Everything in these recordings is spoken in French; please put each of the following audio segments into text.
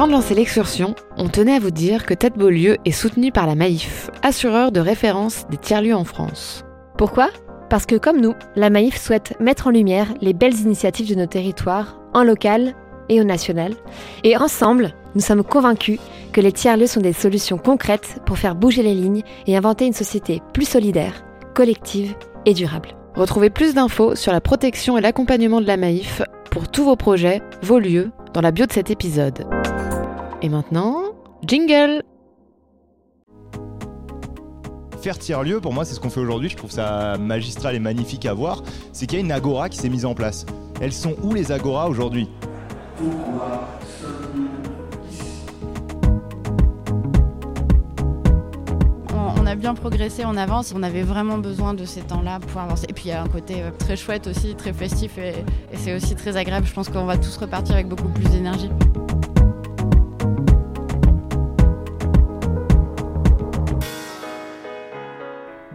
Avant de lancer l'excursion, on tenait à vous dire que Tête Beaulieu est soutenu par la Maïf, assureur de référence des tiers-lieux en France. Pourquoi? Parce que comme nous, la Maïf souhaite mettre en lumière les belles initiatives de nos territoires, en local et au national. Et ensemble, nous sommes convaincus que les tiers-lieux sont des solutions concrètes pour faire bouger les lignes et inventer une société plus solidaire, collective et durable. Retrouvez plus d'infos sur la protection et l'accompagnement de la Maïf pour tous vos projets, vos lieux, dans la bio de cet épisode. Et maintenant, jingle Faire tiers-lieu, pour moi, c'est ce qu'on fait aujourd'hui. Je trouve ça magistral et magnifique à voir. C'est qu'il y a une agora qui s'est mise en place. Elles sont où les agoras aujourd'hui? A bien progressé, on avance, on avait vraiment besoin de ces temps-là pour avancer. Et puis il y a un côté euh, très chouette aussi, très festif et, et c'est aussi très agréable. Je pense qu'on va tous repartir avec beaucoup plus d'énergie.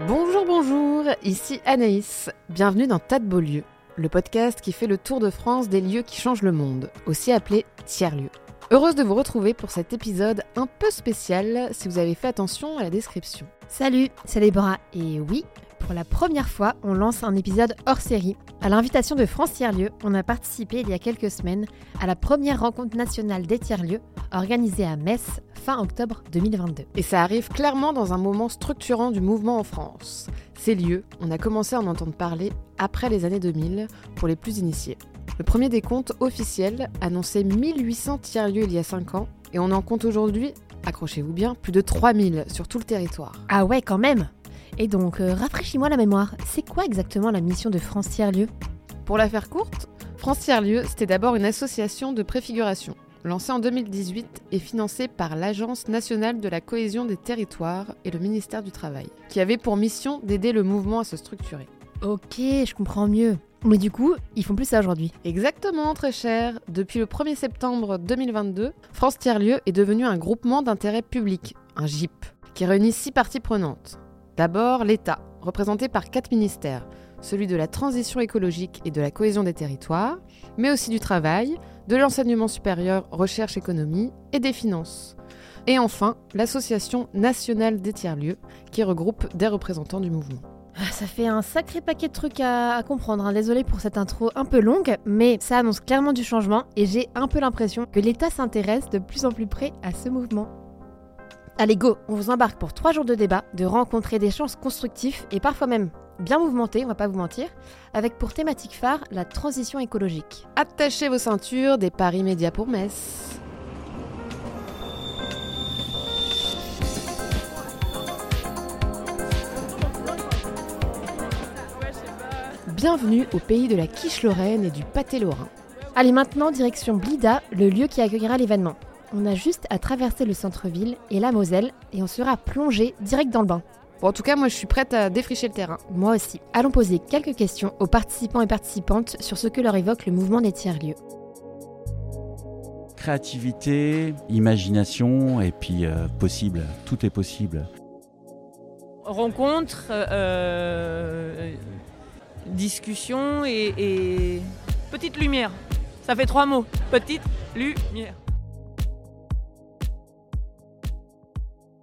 Bonjour, bonjour, ici Anaïs. Bienvenue dans Tas de Beaulieu, le podcast qui fait le tour de France des lieux qui changent le monde, aussi appelé tiers-lieux. Heureuse de vous retrouver pour cet épisode un peu spécial si vous avez fait attention à la description. Salut, c'est Déborah. Et oui, pour la première fois, on lance un épisode hors série. À l'invitation de France Tiers-Lieux, on a participé il y a quelques semaines à la première rencontre nationale des tiers-lieux organisée à Metz fin octobre 2022. Et ça arrive clairement dans un moment structurant du mouvement en France. Ces lieux, on a commencé à en entendre parler après les années 2000 pour les plus initiés. Le premier décompte officiel annonçait 1800 tiers-lieux il y a 5 ans et on en compte aujourd'hui, accrochez-vous bien, plus de 3000 sur tout le territoire. Ah ouais, quand même Et donc, euh, rafraîchis-moi la mémoire, c'est quoi exactement la mission de France Tiers-Lieux? Pour la faire courte, France Tiers-Lieux, c'était d'abord une association de préfiguration, lancée en 2018 et financée par l'Agence nationale de la cohésion des territoires et le ministère du Travail, qui avait pour mission d'aider le mouvement à se structurer. Ok, je comprends mieux. Mais du coup, ils font plus ça aujourd'hui. Exactement, très cher. Depuis le 1er septembre 2022, France Tiers-Lieux est devenu un groupement d'intérêt public, un GIP, qui réunit six parties prenantes. D'abord, l'État, représenté par quatre ministères, celui de la transition écologique et de la cohésion des territoires, mais aussi du travail, de l'enseignement supérieur, recherche, économie et des finances. Et enfin, l'Association nationale des tiers-lieux, qui regroupe des représentants du mouvement. Ah, Ça fait un sacré paquet de trucs à, comprendre. hein. Désolée pour cette intro un peu longue, mais ça annonce clairement du changement et j'ai un peu l'impression que l'État s'intéresse de plus en plus près à ce mouvement. Allez, go On vous embarque pour trois jours de débat, de rencontres et d'échanges constructifs et parfois même bien mouvementés, on va pas vous mentir, avec pour thématique phare la transition écologique. Attachez vos ceintures, des paris médias pour Metz. Bienvenue au pays de la quiche lorraine et du pâté lorrain. Allez, maintenant, direction Blida, le lieu qui accueillera l'événement. On a juste à traverser le centre-ville et la Moselle et on sera plongé direct dans le bain. Bon, en tout cas, moi je suis prête à défricher le terrain. Moi aussi. Allons poser quelques questions aux participants et participantes sur ce que leur évoque le mouvement des tiers-lieux. Créativité, imagination et puis euh, possible. Tout est possible. rencontre, euh, discussion et, et petite lumière. Ça fait trois mots. Petite lumière.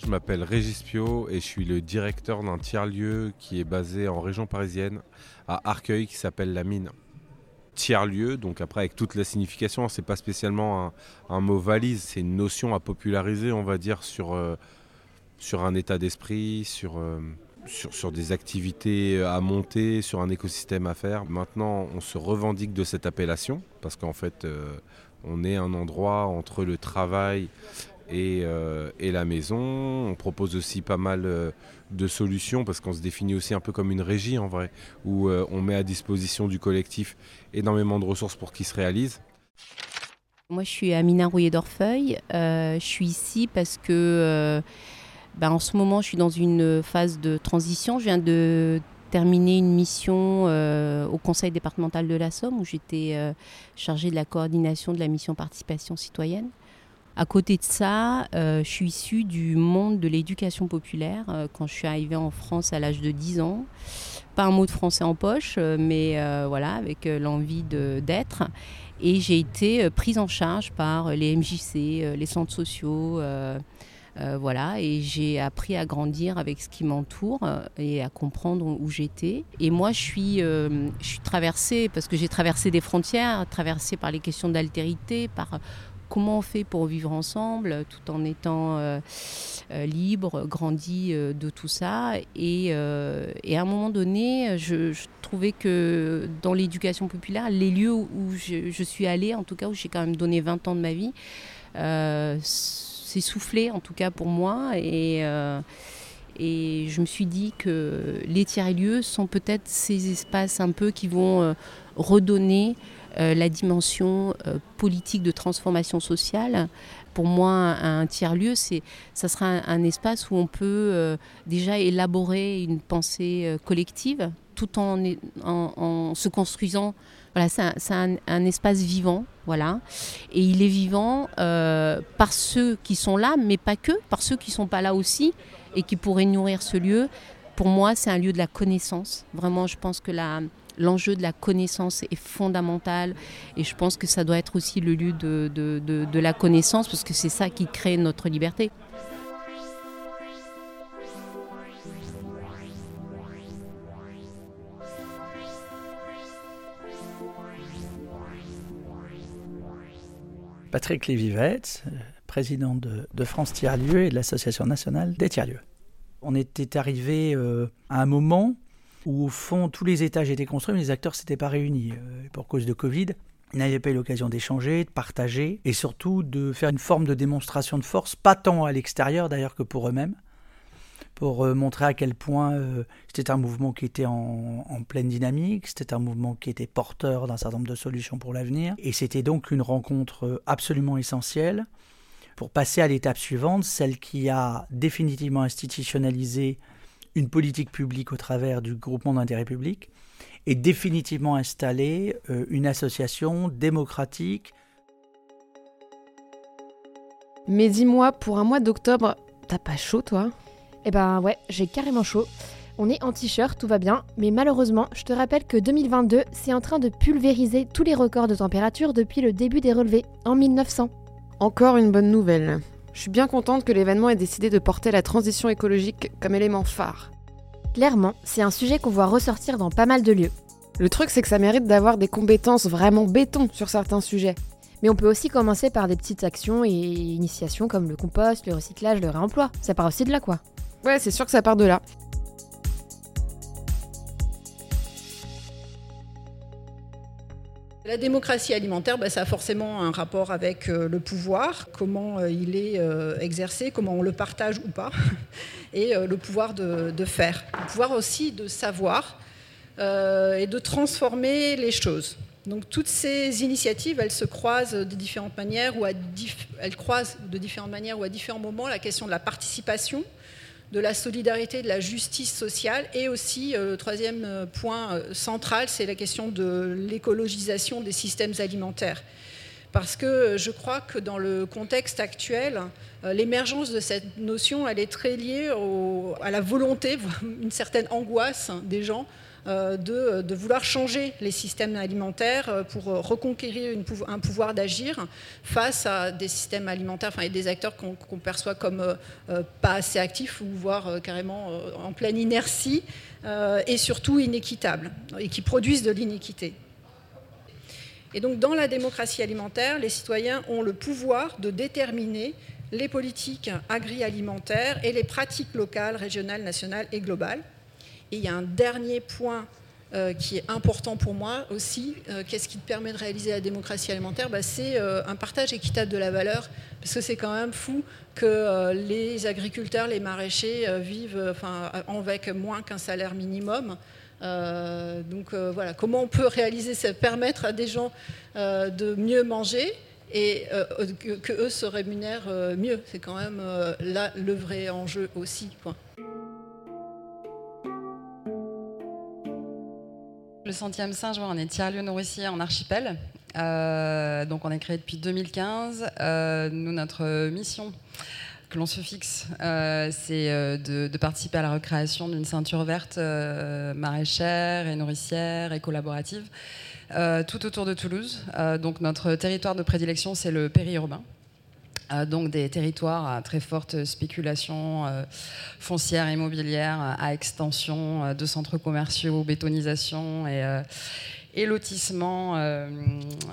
Je m'appelle Régis Pio et je suis le directeur d'un tiers-lieu qui est basé en région parisienne, à Arcueil, qui s'appelle La Mine. Tiers-lieu, donc après avec toute la signification, c'est pas spécialement un, un mot valise, c'est une notion à populariser, on va dire, sur, euh, sur un état d'esprit, sur, euh, sur, des activités à monter, sur un écosystème à faire. Maintenant, on se revendique de cette appellation, parce qu'en fait, euh, on est un endroit entre le travail et, euh, et la maison. On propose aussi pas mal euh, de solutions parce qu'on se définit aussi un peu comme une régie en vrai, où on met à disposition du collectif énormément de ressources pour qu'il se réalise. Moi, je suis Amina Rouillet d'Orfeuille. Je suis ici parce que, ben, en ce moment, je suis dans une phase de transition. Je viens de terminer une mission euh, au conseil départemental de la Somme où j'étais euh, chargée de la coordination de la mission participation citoyenne. À côté de ça, euh, je suis issue du monde de l'éducation populaire quand je suis arrivée en France à l'âge de 10 ans. Pas un mot de français en poche, mais voilà, avec l'envie d'être. Et j'ai été prise en charge par les MJC, les centres sociaux. Euh, voilà, et j'ai appris à grandir avec ce qui m'entoure euh, et à comprendre où j'étais. Et moi, je suis, euh, je suis traversée, parce que j'ai traversé des frontières, traversée par les questions d'altérité, par comment on fait pour vivre ensemble tout en étant libre, grandi de tout ça. Et, à un moment donné, je, je trouvais que dans l'éducation populaire, les lieux où je, je suis allée, en tout cas où j'ai quand même donné 20 ans de ma vie, c'est soufflé en tout cas pour moi. Et, euh, et je me suis dit que les tiers-lieux sont peut-être ces espaces un peu qui vont euh, redonner euh, la dimension politique de transformation sociale. Pour moi, un, tiers-lieu, ça sera un, espace où on peut déjà élaborer une pensée collective tout en, en se construisant. Voilà, c'est un, espace vivant, voilà. Et il est vivant euh, par ceux qui sont là, mais pas que, par ceux qui ne sont pas là aussi et qui pourraient nourrir ce lieu. Pour moi, c'est un lieu de la connaissance. Vraiment, je pense que l'enjeu de la connaissance est fondamental et je pense que ça doit être aussi le lieu de la connaissance parce que c'est ça qui crée notre liberté. Patrick Lévivette, euh, président de, de France Tiers-Lieux et de l'Association nationale des Tiers-Lieux. On était arrivé euh, à un moment où, au fond, tous les étages étaient construits, mais les acteurs ne s'étaient pas réunis. Euh, pour cause de Covid, ils n'avaient pas eu l'occasion d'échanger, de partager, et surtout de faire une forme de démonstration de force, pas tant à l'extérieur d'ailleurs que pour eux-mêmes, pour euh, montrer à quel point euh, c'était un mouvement qui était en, pleine dynamique, c'était un mouvement qui était porteur d'un certain nombre de solutions pour l'avenir, et c'était donc une rencontre euh, absolument essentielle pour passer à l'étape suivante, celle qui a définitivement institutionnalisé une politique publique au travers du groupement d'intérêt public et définitivement installé une association démocratique. Mais dis-moi, pour un mois d'octobre, t'as pas chaud toi? Eh ben ouais, j'ai carrément chaud. On est en t-shirt, tout va bien, mais malheureusement, je te rappelle que 2022, c'est en train de pulvériser tous les records de température depuis le début des relevés, en 1900. Encore une bonne nouvelle. Je suis bien contente que l'événement ait décidé de porter la transition écologique comme élément phare. Clairement, c'est un sujet qu'on voit ressortir dans pas mal de lieux. Le truc, c'est que ça mérite d'avoir des compétences vraiment béton sur certains sujets. Mais on peut aussi commencer par des petites actions et initiations comme le compost, le recyclage, le réemploi. Ça part aussi de là, quoi. Ouais, c'est sûr que ça part de là. La démocratie alimentaire, bah, ça a forcément un rapport avec euh, le pouvoir, comment euh, il est euh, exercé, comment on le partage ou pas, et le pouvoir de, faire. Le pouvoir aussi de savoir et de transformer les choses. Donc toutes ces initiatives, elles se croisent de différentes manières ou elles croisent de différentes manières ou à différents moments la question de la participation, de la solidarité, de la justice sociale et aussi euh, le troisième euh, point euh, central, c'est la question de l'écologisation des systèmes alimentaires. Parce que je crois que dans le contexte actuel, l'émergence de cette notion, elle est très liée à la volonté, une certaine angoisse des gens de, de vouloir changer les systèmes alimentaires euh, pour euh, reconquérir un pouvoir d'agir face à des systèmes alimentaires, et des acteurs qu'on perçoit comme euh, euh, pas assez actifs ou voire euh, carrément euh, en pleine inertie euh, et surtout inéquitables et qui produisent de l'iniquité. Et donc dans la démocratie alimentaire, les citoyens ont le pouvoir de déterminer les politiques agri-alimentaires et les pratiques locales, régionales, nationales et globales. Et il y a un dernier point euh, qui est important pour moi aussi. Euh, Qu'est-ce qui te permet de réaliser la démocratie alimentaire? Bah, C'est euh, un partage équitable de la valeur, parce que c'est quand même fou que les agriculteurs, les maraîchers vivent avec moins qu'un salaire minimum. Donc voilà, comment on peut réaliser ça, permettre à des gens de mieux manger et que, eux se rémunèrent mieux? C'est quand même là le vrai enjeu aussi. Le centième singe, on est tiers-lieu nourricier en archipel. donc on est créé depuis 2015. nous, notre mission que l'on se fixe, c'est de, participer à la recréation d'une ceinture verte maraîchère et nourricière et collaborative tout autour de Toulouse. donc notre territoire de prédilection, c'est le périurbain. Euh, donc des territoires à très forte spéculation euh, foncière, immobilière, à extension euh, de centres commerciaux, bétonisation et, et lotissement,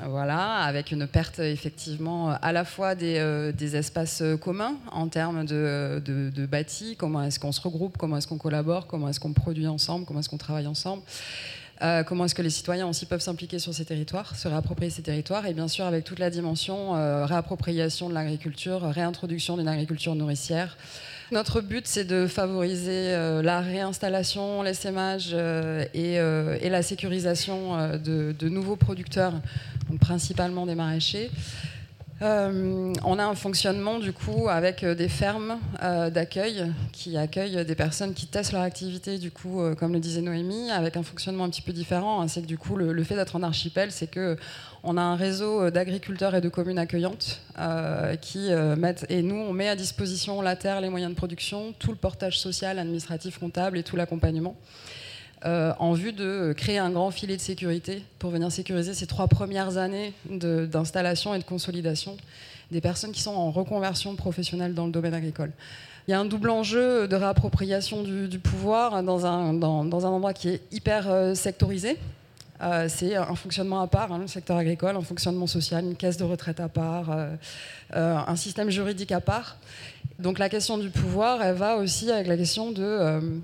voilà, avec une perte effectivement à la fois des, des espaces communs en termes de, de, de bâtis, comment est-ce qu'on se regroupe, comment est-ce qu'on collabore, comment est-ce qu'on produit ensemble, comment est-ce qu'on travaille ensemble. Euh, comment est-ce que les citoyens aussi peuvent s'impliquer sur ces territoires, se réapproprier ces territoires, et bien sûr avec toute la dimension euh, réappropriation de l'agriculture, réintroduction d'une agriculture nourricière. Notre but, c'est de favoriser euh, la réinstallation, l'essaimage et, et, la sécurisation de, nouveaux producteurs, principalement des maraîchers. Euh, on a un fonctionnement du coup avec euh, des fermes euh, d'accueil qui accueillent des personnes qui testent leur activité du coup, comme le disait Noémie, avec un fonctionnement un petit peu différent. Hein. c'est que du coup le, fait d'être en archipel, c'est que on a un réseau d'agriculteurs et de communes accueillantes qui mettent et nous on met à disposition la terre, les moyens de production, tout le portage social, administratif, comptable et tout l'accompagnement. Euh, en vue de créer un grand filet de sécurité pour venir sécuriser ces trois premières années d'installation et de consolidation des personnes qui sont en reconversion professionnelle dans le domaine agricole. Il y a un double enjeu de réappropriation du, pouvoir dans un, endroit qui est hyper euh, sectorisé. Euh, c'est un fonctionnement à part, hein, le secteur agricole, un fonctionnement social, une caisse de retraite à part, un système juridique à part. Donc la question du pouvoir, elle va aussi avec la question de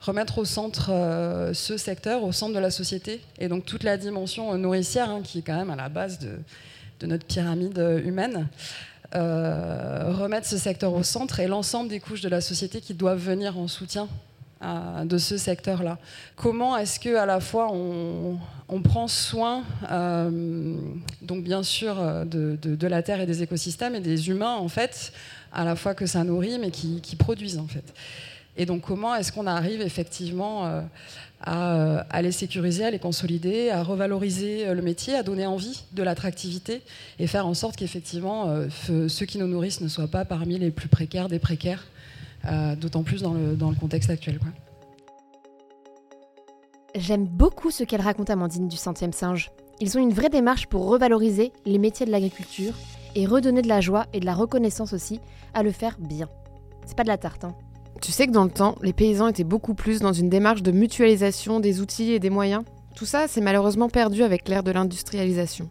remettre au centre euh, ce secteur, au centre de la société, et donc toute la dimension euh, nourricière, hein, qui est quand même à la base de, notre pyramide euh, humaine. remettre ce secteur au centre et l'ensemble des couches de la société qui doivent venir en soutien de ce secteur-là. Comment est-ce que à la fois on, prend soin, donc bien sûr de, la terre et des écosystèmes et des humains en fait, à la fois que ça nourrit mais qui, qui produisent en fait. Et donc comment est-ce qu'on arrive effectivement euh, euh, à, les sécuriser, à les consolider, à revaloriser euh, le métier, à donner envie de l'attractivité et faire en sorte qu'effectivement ceux qui nous nourrissent ne soient pas parmi les plus précaires des précaires, d'autant plus dans le, contexte actuel. J'aime beaucoup ce qu'elle raconte Amandine du centième singe. Ils ont une vraie démarche pour revaloriser les métiers de l'agriculture et redonner de la joie et de la reconnaissance aussi à le faire bien. C'est pas de la tarte, hein. Tu sais que dans le temps, les paysans étaient beaucoup plus dans une démarche de mutualisation des outils et des moyens. Tout ça, c'est malheureusement perdu avec l'ère de l'industrialisation.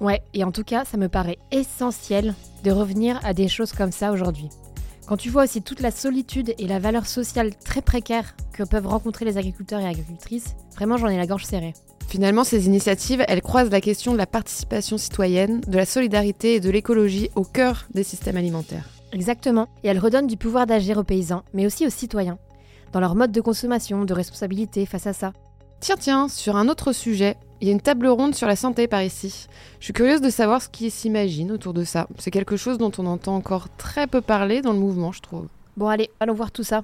Ouais, et en tout cas, ça me paraît essentiel de revenir à des choses comme ça aujourd'hui. Quand tu vois aussi toute la solitude et la valeur sociale très précaire que peuvent rencontrer les agriculteurs et agricultrices, vraiment j'en ai la gorge serrée. Finalement, ces initiatives, elles croisent la question de la participation citoyenne, de la solidarité et de l'écologie au cœur des systèmes alimentaires. Exactement, et elle redonne du pouvoir d'agir aux paysans, mais aussi aux citoyens, dans leur mode de consommation, de responsabilité face à ça. Tiens, tiens, sur un autre sujet, il y a une table ronde sur la santé par ici. Je suis curieuse de savoir ce qui s'imagine autour de ça. C'est quelque chose dont on entend encore très peu parler dans le mouvement, je trouve. Bon, allez, allons voir tout ça.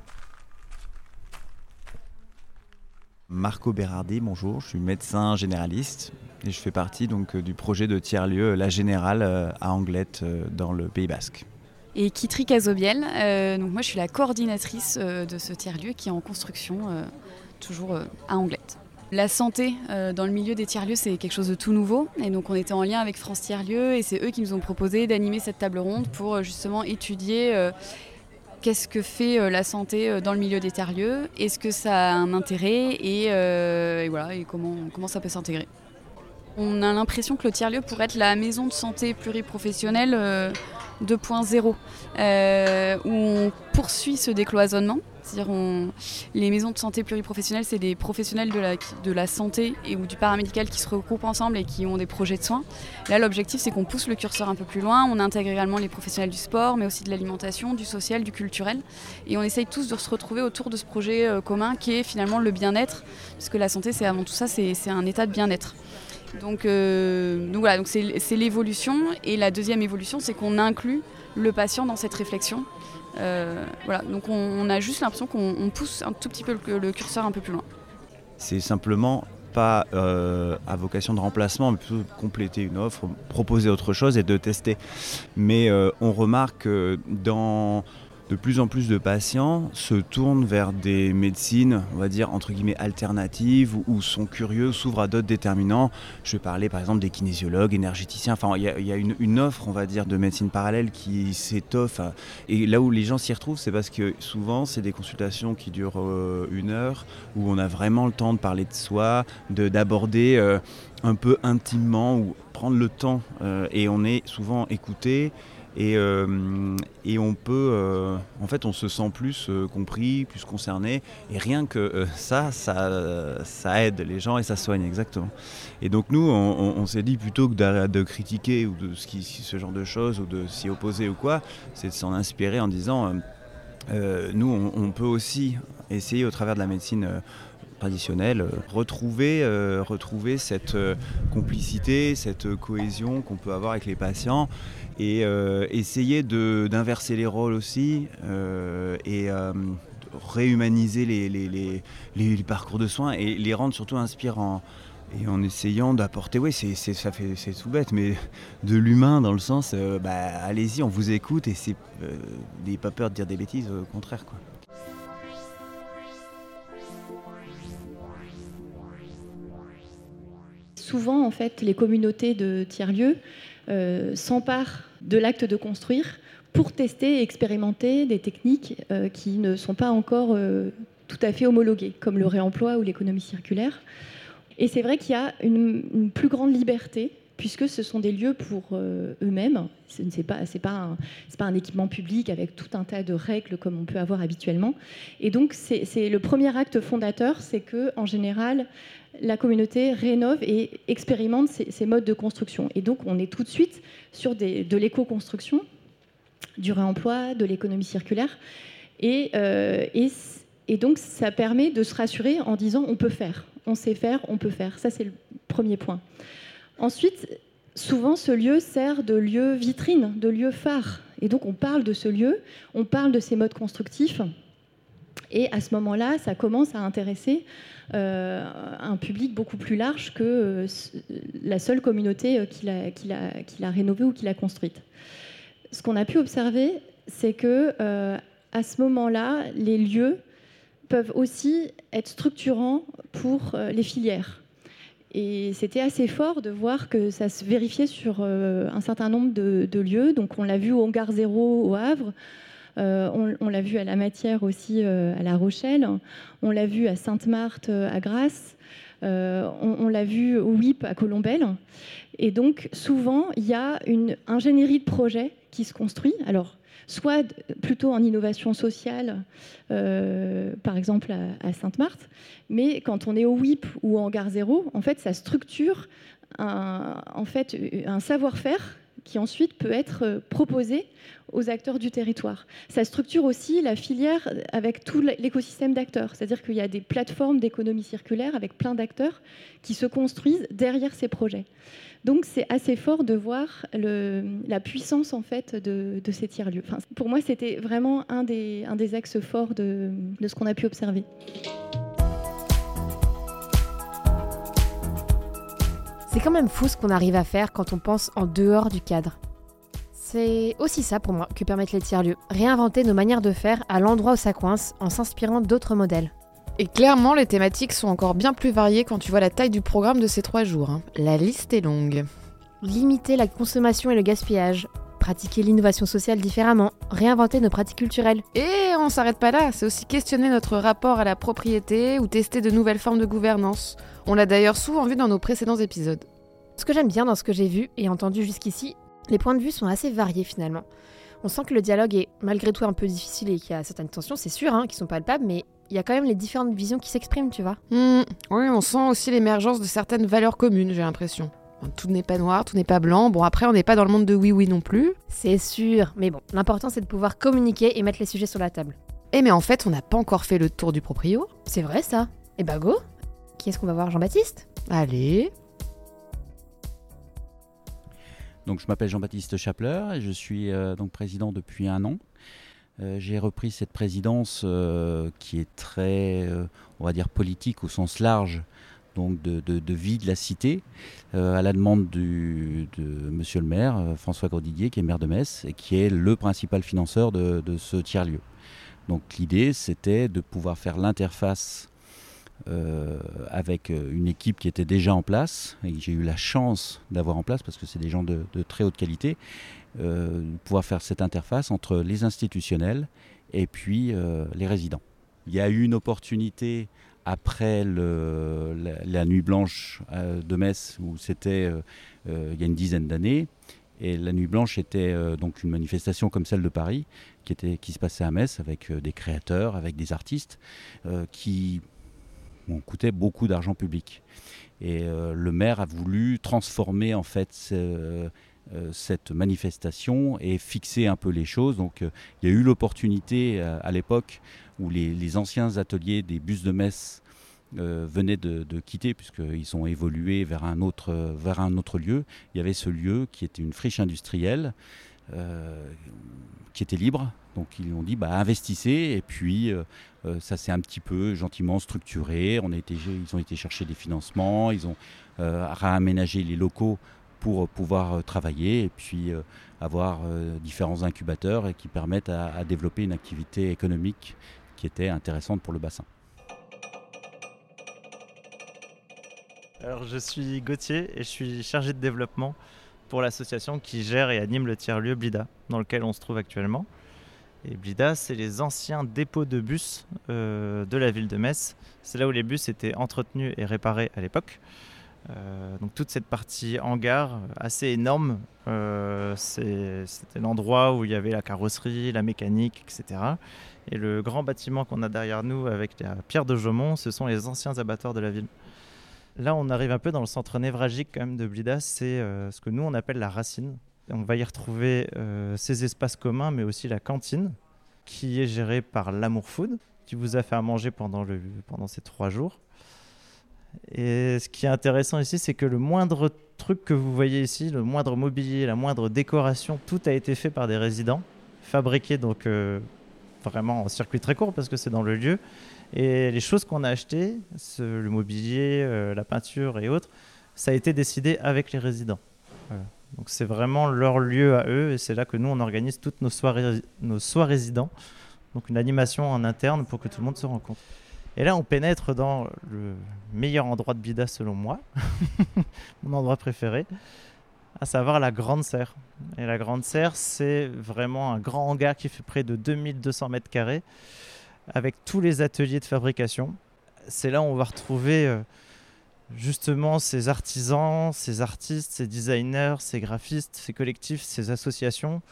Marco Berardi, bonjour, je suis médecin généraliste et je fais partie donc euh, du projet de tiers-lieu La Générale euh, à Anglette euh, dans le Pays Basque et Kitri Casobiel. Euh, donc moi, je suis la coordinatrice euh, de ce tiers-lieu qui est en construction, euh, toujours à Anglette. La santé dans le milieu des tiers-lieux, c'est quelque chose de tout nouveau. Et donc, on était en lien avec France Tiers-Lieux et c'est eux qui nous ont proposé d'animer cette table ronde pour justement étudier qu'est-ce que fait la santé dans le milieu des tiers-lieux, est-ce que ça a un intérêt et, voilà, et comment, comment ça peut s'intégrer. On a l'impression que le tiers-lieu pourrait être la maison de santé pluriprofessionnelle 2.0, euh, où on poursuit ce décloisonnement. C'est-à-dire les maisons de santé pluriprofessionnelles, c'est des professionnels de la, santé et ou du paramédical qui se regroupent ensemble et qui ont des projets de soins. Là, l'objectif, c'est qu'on pousse le curseur un peu plus loin. On intègre également les professionnels du sport, mais aussi de l'alimentation, du social, du culturel. Et on essaye tous de se retrouver autour de ce projet euh, commun qui est finalement le bien-être, parce que la santé, c'est avant tout ça, c'est un état de bien-être. Donc, euh, donc voilà, donc c'est l'évolution. Et la deuxième évolution, c'est qu'on inclut le patient dans cette réflexion. Euh, voilà, donc on, a juste l'impression qu'on pousse un tout petit peu le, curseur un peu plus loin. C'est simplement pas euh, à vocation de remplacement, mais plutôt de compléter une offre, proposer autre chose et de tester. Mais on remarque que dans de plus en plus de patients se tournent vers des médecines, on va dire, entre guillemets, alternatives ou, sont curieux, s'ouvrent à d'autres déterminants. Je vais parler par exemple des kinésiologues, énergéticiens. Enfin, il y a, une, offre, on va dire, de médecine parallèle qui s'étoffe. Et là où les gens s'y retrouvent, c'est parce que souvent, c'est des consultations qui durent euh, une heure, où on a vraiment le temps de parler de soi, d'aborder euh, un peu intimement ou prendre le temps. Euh, et on est souvent écouté. Et, euh, et, on peut, euh, en fait, on se sent plus euh, compris, plus concerné. Et rien que ça, ça, aide les gens et ça soigne exactement. Et donc nous, on, s'est dit plutôt que de, critiquer ou de ce, genre de choses ou de s'y opposer ou quoi, c'est de s'en inspirer en disant, nous, on, peut aussi essayer au travers de la médecine traditionnelle, retrouver, retrouver cette complicité, cette cohésion qu'on peut avoir avec les patients et euh, essayer d'inverser les rôles aussi euh, et euh, réhumaniser les, les, les, parcours de soins et les rendre surtout inspirants et en essayant d'apporter, oui, c'est, tout bête, mais de l'humain dans le sens, bah, allez-y, on vous écoute et c'est, n'ayez pas peur de dire des bêtises, au contraire, quoi. Souvent, en fait, les communautés de tiers-lieux s'emparent de l'acte de construire pour tester et expérimenter des techniques euh, qui ne sont pas encore euh, tout à fait homologuées, comme le réemploi ou l'économie circulaire. Et c'est vrai qu'il y a une, plus grande liberté, puisque ce sont des lieux pour euh, eux-mêmes. Ce n'est pas, un équipement public avec tout un tas de règles comme on peut avoir habituellement. Et donc, c'est le premier acte fondateur, c'est que en général, la communauté rénove et expérimente ces, modes de construction. Et donc, on est tout de suite sur de l'éco-construction, du réemploi, de l'économie circulaire. Euh, et, donc, ça permet de se rassurer en disant on peut faire, on sait faire, on peut faire. Ça, c'est le premier point. Ensuite, souvent, ce lieu sert de lieu vitrine, de lieu phare. Et donc, on parle de ce lieu, on parle de ces modes constructifs. Et à ce moment-là, ça commence à intéresser euh, un public beaucoup plus large que euh, la seule communauté euh, qui l'a rénovée ou qui l'a construite. Ce qu'on a pu observer, c'est que à ce moment-là, les lieux peuvent aussi être structurants pour les filières. Et c'était assez fort de voir que ça se vérifiait sur un certain nombre de, lieux. Donc on l'a vu au Hangar Zéro au Havre, euh, on, l'a vu à la matière aussi euh, à La Rochelle. On l'a vu à Sainte-Marthe euh, à Grasse. on, l'a vu au WIP à Colombelle. Et donc, souvent, il y a une ingénierie de projet qui se construit. Alors, soit plutôt en innovation sociale, par exemple à, Sainte-Marthe, mais quand on est au WIP ou en Gare Zéro, en fait, ça structure en fait, un savoir-faire qui ensuite peut être euh, proposé aux acteurs du territoire. Ça structure aussi la filière avec tout l'écosystème d'acteurs, c'est-à-dire qu'il y a des plateformes d'économie circulaire avec plein d'acteurs qui se construisent derrière ces projets. Donc c'est assez fort de voir la puissance en fait de, ces tiers-lieux. pour moi, c'était vraiment un des, axes forts de ce qu'on a pu observer. C'est quand même fou ce qu'on arrive à faire quand on pense en dehors du cadre. C'est aussi ça pour moi que permettent les tiers-lieux, réinventer nos manières de faire à l'endroit où ça coince en s'inspirant d'autres modèles. Et clairement, les thématiques sont encore bien plus variées quand tu vois la taille du programme de ces trois jours. Hein. La liste est longue. Limiter la consommation et le gaspillage, pratiquer l'innovation sociale différemment, réinventer nos pratiques culturelles. Et on s'arrête pas là, c'est aussi questionner notre rapport à la propriété ou tester de nouvelles formes de gouvernance. On l'a d'ailleurs souvent vu dans nos précédents épisodes. Ce que j'aime bien dans ce que j'ai vu et entendu jusqu'ici, les points de vue sont assez variés finalement. On sent que le dialogue est malgré tout un peu difficile et qu'il y a certaines tensions, c'est sûr, hein, qui sont palpables, mais il y a quand même les différentes visions qui s'expriment, tu vois. Hmm, oui, on sent aussi l'émergence de certaines valeurs communes, j'ai l'impression. Tout n'est pas noir, tout n'est pas blanc. Bon, après, on n'est pas dans le monde de oui-oui non plus. C'est sûr, mais bon, l'important c'est de pouvoir communiquer et mettre les sujets sur la table. Eh, mais en fait, on n'a pas encore fait le tour du proprio. C'est vrai ça. Eh bah go qui est-ce qu'on va voir? Jean-Baptiste? Allez. Donc je m'appelle Jean-Baptiste Chapler et je suis euh, donc président depuis un an. Euh, j'ai repris cette présidence euh, qui est très, on va dire, politique au sens large donc de, de, vie de la cité, à la demande du, de Monsieur le maire, François Cordidier, qui est maire de Metz et qui est le principal financeur de, de ce tiers-lieu. Donc l'idée, c'était de pouvoir faire l'interface euh, avec euh, une équipe qui était déjà en place, et j'ai eu la chance d'avoir en place, parce que c'est des gens de, très haute qualité, euh, pouvoir faire cette interface entre les institutionnels et puis les résidents. Il y a eu une opportunité après la, nuit blanche de Metz, où c'était il y a une dizaine d'années, et la nuit blanche était donc une manifestation comme celle de Paris, qui, était, qui se passait à Metz avec des créateurs, avec des artistes, qui on coûtait beaucoup d'argent public. Et euh, le maire a voulu transformer en fait euh, cette manifestation et fixer un peu les choses. Donc euh, il y a eu l'opportunité à l'époque où les, anciens ateliers des bus de Metz venaient de, quitter puisqu'ils ont évolué vers un, autre, vers un autre lieu. Il y avait ce lieu qui était une friche industrielle qui était libre. Donc ils ont dit bah, investissez et puis euh, ça s'est un petit peu gentiment structuré. On a été, ils ont été chercher des financements, ils ont euh, réaménagé les locaux pour pouvoir euh, travailler et puis avoir différents incubateurs qui permettent à, développer une activité économique qui était intéressante pour le bassin. Alors, je suis Gauthier et je suis chargé de développement pour l'association qui gère et anime le tiers-lieu Blida, dans lequel on se trouve actuellement. Et Blida, c'est les anciens dépôts de bus euh, de la ville de Metz. C'est là où les bus étaient entretenus et réparés à l'époque. Euh, donc toute cette partie hangar assez énorme, euh, c'était l'endroit où il y avait la carrosserie, la mécanique, etc. Et le grand bâtiment qu'on a derrière nous avec la pierre de Jaumont, ce sont les anciens abattoirs de la ville. Là, on arrive un peu dans le centre névralgique quand même de Blida, c'est ce que nous on appelle la racine. On va y retrouver euh, ces espaces communs, mais aussi la cantine, qui est gérée par l'Amour Food, qui vous a fait à manger pendant, ces trois jours. Et ce qui est intéressant ici, c'est que le moindre truc que vous voyez ici, le moindre mobilier, la moindre décoration, tout a été fait par des résidents, fabriqué donc euh, vraiment en circuit très court parce que c'est dans le lieu. Et les choses qu'on a achetées, le mobilier, euh, la peinture et autres, ça a été décidé avec les résidents. Voilà. Donc c'est vraiment leur lieu à eux et c'est là que nous on organise toutes nos soirées, nos soirées résidents. Donc une animation en interne pour que tout le monde se rencontre. Et là on pénètre dans le meilleur endroit de Bida selon moi, mon endroit préféré, à savoir la Grande Serre. Et la Grande Serre c'est vraiment un grand hangar qui fait près de 2200 mètres carrés avec tous les ateliers de fabrication. C'est là où on va retrouver... Euh, justement ces artisans, ces artistes, ces designers, ces graphistes, ces collectifs, ces associations.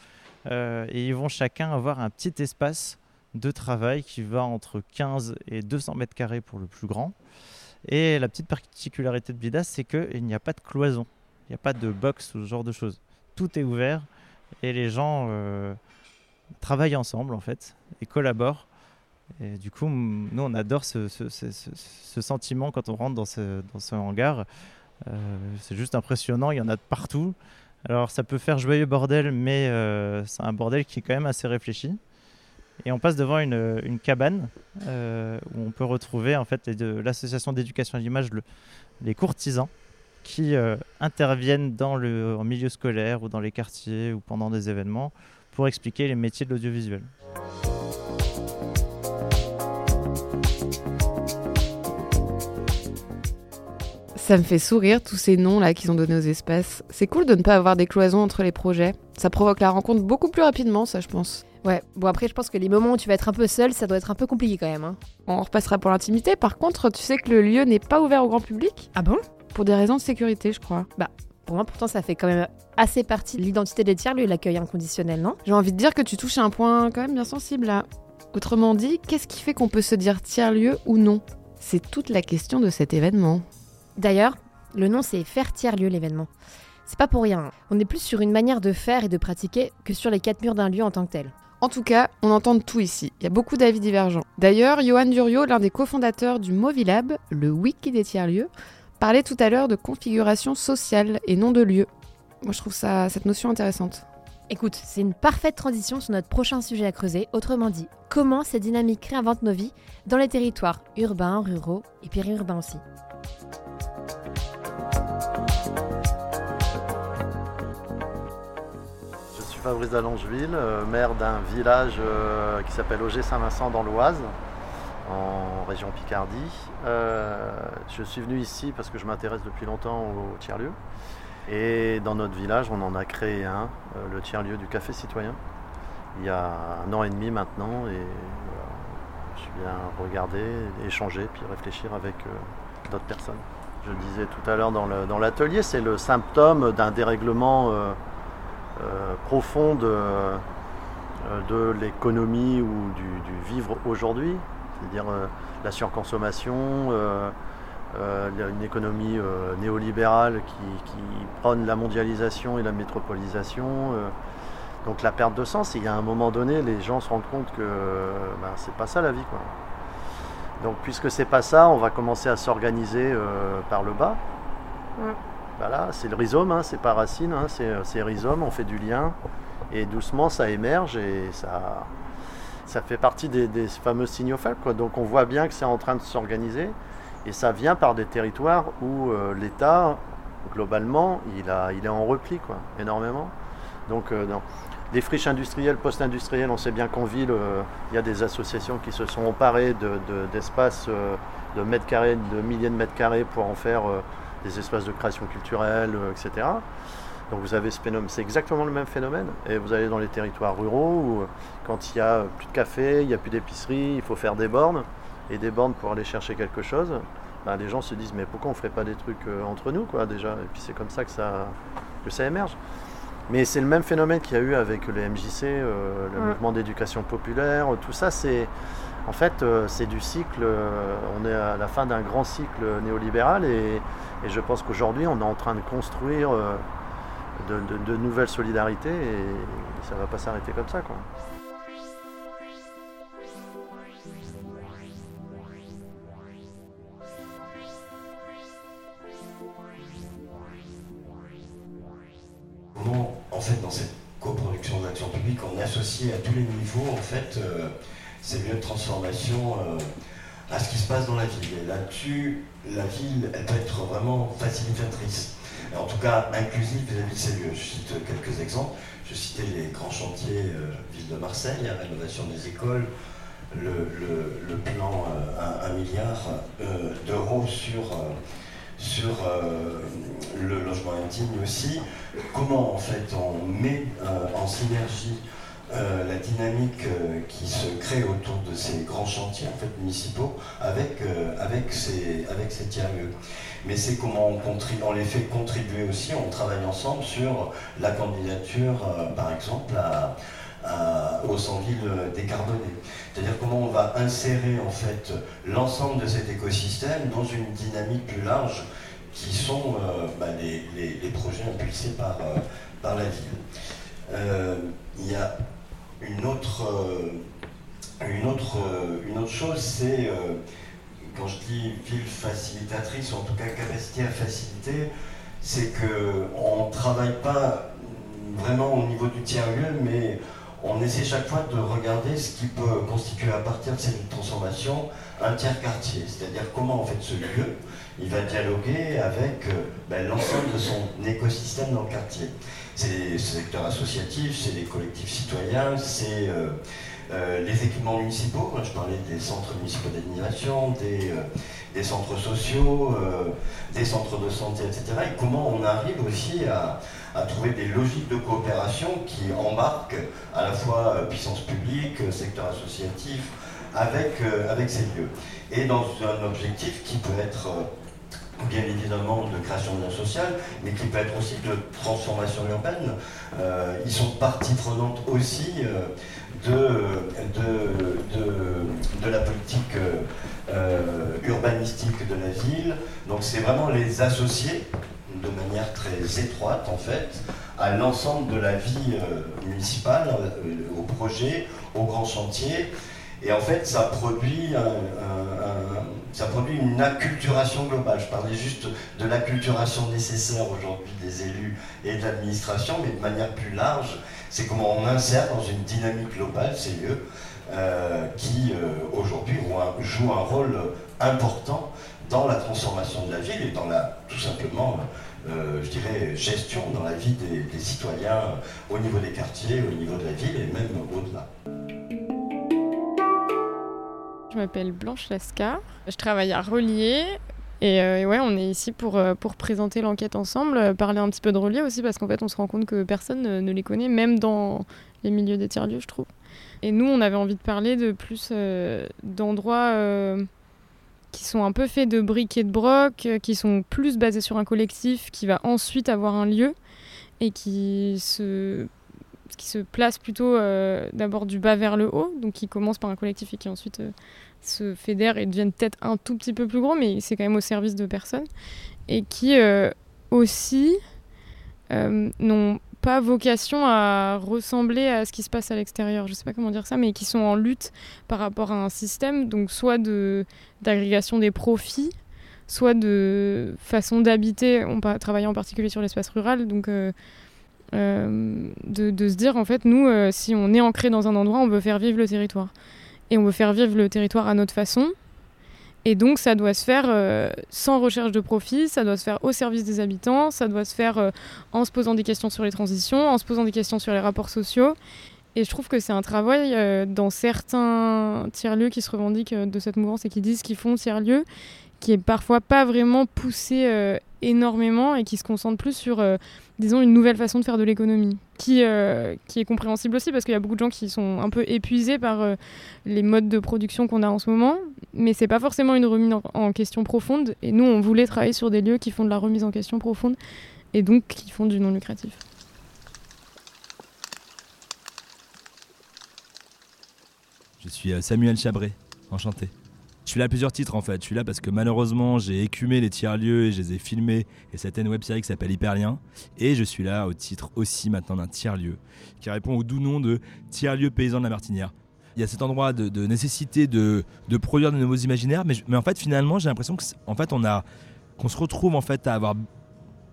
Euh, et ils vont chacun avoir un petit espace de travail qui va entre 15 et 200 mètres carrés pour le plus grand. Et la petite particularité de Bidas, c'est qu'il n'y a pas de cloison, il n'y a pas de box ou ce genre de choses. Tout est ouvert et les gens euh, travaillent ensemble en fait et collaborent et du coup, nous, on adore ce, sentiment quand on rentre dans ce, hangar. Euh, c'est juste impressionnant, il y en a de partout. Alors, ça peut faire joyeux bordel, mais euh, c'est un bordel qui est quand même assez réfléchi. Et on passe devant une, cabane euh, où on peut retrouver en fait l'association d'éducation à l'image, les courtisans, qui interviennent dans le milieu scolaire ou dans les quartiers ou pendant des événements pour expliquer les métiers de l'audiovisuel. Ça me fait sourire tous ces noms là qu'ils ont donnés aux espaces. C'est cool de ne pas avoir des cloisons entre les projets. Ça provoque la rencontre beaucoup plus rapidement, ça je pense. Ouais, bon après je pense que les moments où tu vas être un peu seul, ça doit être un peu compliqué quand même. Hein. On repassera pour l'intimité. Par contre, tu sais que le lieu n'est pas ouvert au grand public? Ah bon? Pour des raisons de sécurité, je crois. Bah, pour moi pourtant ça fait quand même assez partie de l'identité des tiers-lieux, l'accueil inconditionnel, non? J'ai envie de dire que tu touches à un point quand même bien sensible là. Autrement dit, qu'est-ce qui fait qu'on peut se dire tiers-lieu ou non? C'est toute la question de cet événement. D'ailleurs, le nom c'est faire tiers-lieu l'événement. C'est pas pour rien. On est plus sur une manière de faire et de pratiquer que sur les quatre murs d'un lieu en tant que tel. En tout cas, on entend tout ici. Il y a beaucoup d'avis divergents. D'ailleurs, Johan Durio, l'un des cofondateurs du Movilab, le wiki des tiers-lieux, parlait tout à l'heure de configuration sociale et non de lieu. Moi, je trouve ça, cette notion intéressante. Écoute, c'est une parfaite transition sur notre prochain sujet à creuser, autrement dit, comment ces dynamiques réinventent nos vies dans les territoires urbains, ruraux et périurbains aussi. Je suis Fabrice d'Allongeville, euh, maire d'un village euh, qui s'appelle Auger Saint-Vincent dans l'Oise, en région Picardie. Euh, je suis venu ici parce que je m'intéresse depuis longtemps au tiers-lieu. Et dans notre village, on en a créé un, le tiers-lieu du Café Citoyen, il y a un an et demi maintenant. Et je viens regarder, échanger, puis réfléchir avec d'autres personnes. Je disais tout à l'heure dans l'atelier, c'est le symptôme d'un dérèglement euh, profonde euh, de l'économie ou du, vivre aujourd'hui, c'est-à-dire euh, la surconsommation, une économie néolibérale qui, prône la mondialisation et la métropolisation. donc la perte de sens, il y a un moment donné, les gens se rendent compte que ben, c'est pas ça la vie. Quoi. Donc puisque c'est pas ça, on va commencer à s'organiser par le bas. Voilà, c'est le rhizome, hein, c'est pas racine, hein, c'est rhizome, on fait du lien et doucement ça émerge et ça, ça fait partie des, fameux signaux faibles. Donc on voit bien que c'est en train de s'organiser et ça vient par des territoires où euh, l'État, globalement, il, a, il est en repli quoi, énormément. Donc euh, des friches industrielles, post-industrielles, on sait bien qu'en ville, euh, il y a des associations qui se sont emparées d'espaces de, de, mètres carrés, de milliers de mètres carrés pour en faire des espaces de création culturelle, euh, etc. Donc vous avez ce phénomène, c'est exactement le même phénomène. Et vous allez dans les territoires ruraux où euh, quand il n'y a plus de café, il n'y a plus d'épicerie, il faut faire des bornes et des bornes pour aller chercher quelque chose. Ben, les gens se disent mais pourquoi on ne ferait pas des trucs euh, entre nous quoi déjà? Et puis c'est comme ça, que ça émerge. Mais c'est le même phénomène qu'il y a eu avec le MJC, le mouvement d'éducation populaire, tout ça c'est en fait c'est du cycle, on est à la fin d'un grand cycle néolibéral et, et je pense qu'aujourd'hui, on est en train de construire euh, de, nouvelles solidarités et ça ne va pas s'arrêter comme ça. Quoi. En fait, dans cette coproduction d'action publique, on associe à tous les niveaux, en fait, euh, ces lieux de transformation euh, à ce qui se passe dans la ville. Et là-dessus, la ville, elle peut être vraiment facilitatrice. en tout cas, inclusive vis-à-vis de ces lieux. Je cite quelques exemples. Je citais les grands chantiers euh, Ville de Marseille, la rénovation des écoles, le, plan 1 euh, milliard d'euros sur, sur le logement indigne aussi. Comment en fait on met en synergie euh, la dynamique euh, qui se crée autour de ces grands chantiers en fait, municipaux avec, euh, avec, ces, avec ces tiers-lieux. Mais c'est comment on, on, les fait contribuer aussi, on travaille ensemble sur la candidature, par exemple, à, aux 100 villes décarbonées. C'est-à-dire comment on va insérer en fait l'ensemble de cet écosystème dans une dynamique plus large qui sont bah, les, projets impulsés par, par la ville. Il y a une autre, euh, une autre, euh, une autre chose, c'est, euh, quand je dis ville facilitatrice, en tout cas capacité à faciliter, c'est qu'on ne travaille pas vraiment au niveau du tiers-lieu, mais on essaie chaque fois de regarder ce qui peut constituer à partir de cette transformation un tiers-quartier, c'est-à-dire comment en fait ce lieu il va dialoguer avec ben, l'ensemble de son écosystème dans le quartier c'est le secteur associatif, c'est les collectifs citoyens, c'est euh, euh, les équipements municipaux. je parlais des centres municipaux d'animation, des, euh, centres sociaux, des centres de santé, etc. Et comment on arrive aussi à, trouver des logiques de coopération qui embarquent à la fois puissance publique, secteur associatif, avec, ces lieux. Et dans un objectif qui peut être bien évidemment de création de lien social, mais qui peut être aussi de transformation urbaine. Euh, ils sont partie prenante aussi euh, de, la politique euh, urbanistique de la ville. Donc c'est vraiment les associer de manière très étroite en fait à l'ensemble de la vie municipale, au projet, aux grands chantiers. Et en fait, ça produit, ça produit une acculturation globale. Je parlais juste de l'acculturation nécessaire aujourd'hui des élus et de l'administration, mais de manière plus large, c'est comment on insère dans une dynamique globale ces lieux euh, qui, euh, aujourd'hui, jouent un rôle important dans la transformation de la ville et dans la, tout simplement euh, je dirais, gestion dans la vie des, citoyens au niveau des quartiers, au niveau de la ville et même au-delà. Je m'appelle Blanche Lascar, je travaille à Relier. Et, ouais, on est ici pour, pour présenter l'enquête ensemble, parler un petit peu de Relier aussi, parce qu'en fait, on se rend compte que personne ne, ne les connaît, même dans les milieux des tiers-lieux, je trouve. Et nous, on avait envie de parler de plus euh, d'endroits euh, qui sont un peu faits de briques et de broc, euh, qui sont plus basés sur un collectif, qui va ensuite avoir un lieu, et qui se, qui se place plutôt d'abord du bas vers le haut, donc qui commence par un collectif et qui ensuite se fédèrent et deviennent peut-être un tout petit peu plus gros, mais c'est quand même au service de personnes, et qui aussi n'ont pas vocation à ressembler à ce qui se passe à l'extérieur, je sais pas comment dire ça, mais qui sont en lutte par rapport à un système, donc soit de d'agrégation des profits, soit de façon d'habiter, on travaille en particulier sur l'espace rural, donc euh, euh, de, de se dire en fait nous euh, si on est ancré dans un endroit on veut faire vivre le territoire. Et on veut faire vivre le territoire à notre façon et donc ça doit se faire euh, sans recherche de profit, ça doit se faire au service des habitants, ça doit se faire euh, en se posant des questions sur les transitions, en se posant des questions sur les rapports sociaux. Et je trouve que c'est un travail euh, dans certains tiers-lieux qui se revendiquent de cette mouvance et qui disent qu'ils font tiers-lieux, qui est parfois pas vraiment poussé énormément et qui se concentre plus sur, euh, disons, une nouvelle façon de faire de l'économie, qui, euh, qui est compréhensible aussi parce qu'il y a beaucoup de gens qui sont un peu épuisés par euh, les modes de production qu'on a en ce moment, mais c'est pas forcément une remise en, question profonde. Et nous, on voulait travailler sur des lieux qui font de la remise en question profonde et donc qui font du non lucratif. Je suis Samuel Chabré, enchanté. Je suis là à plusieurs titres en fait. Je suis là parce que malheureusement j'ai écumé les tiers-lieux et je les ai filmés et une web série qui s'appelle Hyperlien. Et je suis là au titre aussi maintenant d'un tiers-lieu qui répond au doux nom de tiers-lieu paysan de la Martinière. Il y a cet endroit de, nécessité de, de produire de nouveaux imaginaires, mais, en fait finalement j'ai l'impression que en fait on a qu'on se retrouve en fait à avoir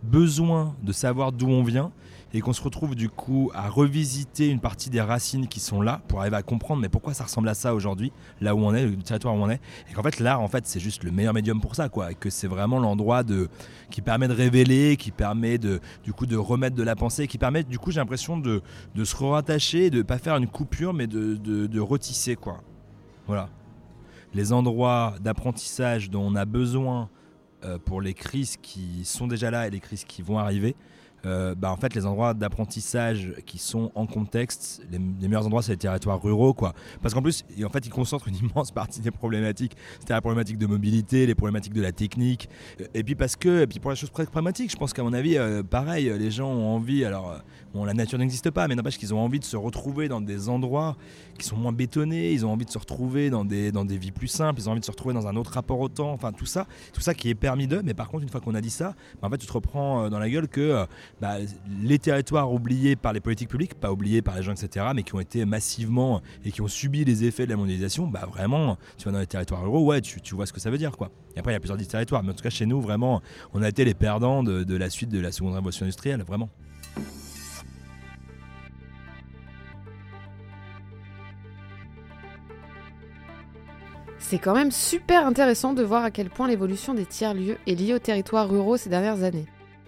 besoin de savoir d'où on vient et qu'on se retrouve du coup à revisiter une partie des racines qui sont là pour arriver à comprendre mais pourquoi ça ressemble à ça aujourd'hui, là où on est, le territoire où on est, et qu'en fait l'art en fait c'est juste le meilleur médium pour ça quoi, et que c'est vraiment l'endroit de qui permet de révéler, qui permet de du coup de remettre de la pensée, qui permet du coup j'ai l'impression de, de se rattacher, de pas faire une coupure mais de, de, de retisser quoi, voilà. Les endroits d'apprentissage dont on a besoin pour les crises qui sont déjà là et les crises qui vont arriver, euh, bah, en fait, les endroits d'apprentissage qui sont en contexte, les, meilleurs endroits, c'est les territoires ruraux, quoi. Parce qu'en plus, en fait, ils concentrent une immense partie des problématiques. C'était la problématique de mobilité, les problématiques de la technique. Euh, Et puis parce que, et puis pour la chose pragmatique, je pense qu'à mon avis, euh, pareil, les gens ont envie. Alors, bon, la nature n'existe pas, mais n'empêche qu'ils ont envie de se retrouver dans des endroits qui sont moins bétonnés. Ils ont envie de se retrouver dans des dans des vies plus simples. Ils ont envie de se retrouver dans un autre rapport au temps. Enfin, tout ça, tout ça qui est permis d'eux. Mais par contre, une fois qu'on a dit ça, bah, en fait, tu te reprends dans la gueule que bah, les territoires oubliés par les politiques publiques, pas oubliés par les gens, etc., mais qui ont été massivement et qui ont subi les effets de la mondialisation, bah vraiment, tu vas dans les territoires ruraux, ouais, tu, vois ce que ça veut dire, quoi. Et après, il y a plusieurs territoires, mais en tout cas, chez nous, vraiment, on a été les perdants de, de la suite de la seconde révolution industrielle, vraiment. C'est quand même super intéressant de voir à quel point l'évolution des tiers-lieux est liée aux territoires ruraux ces dernières années.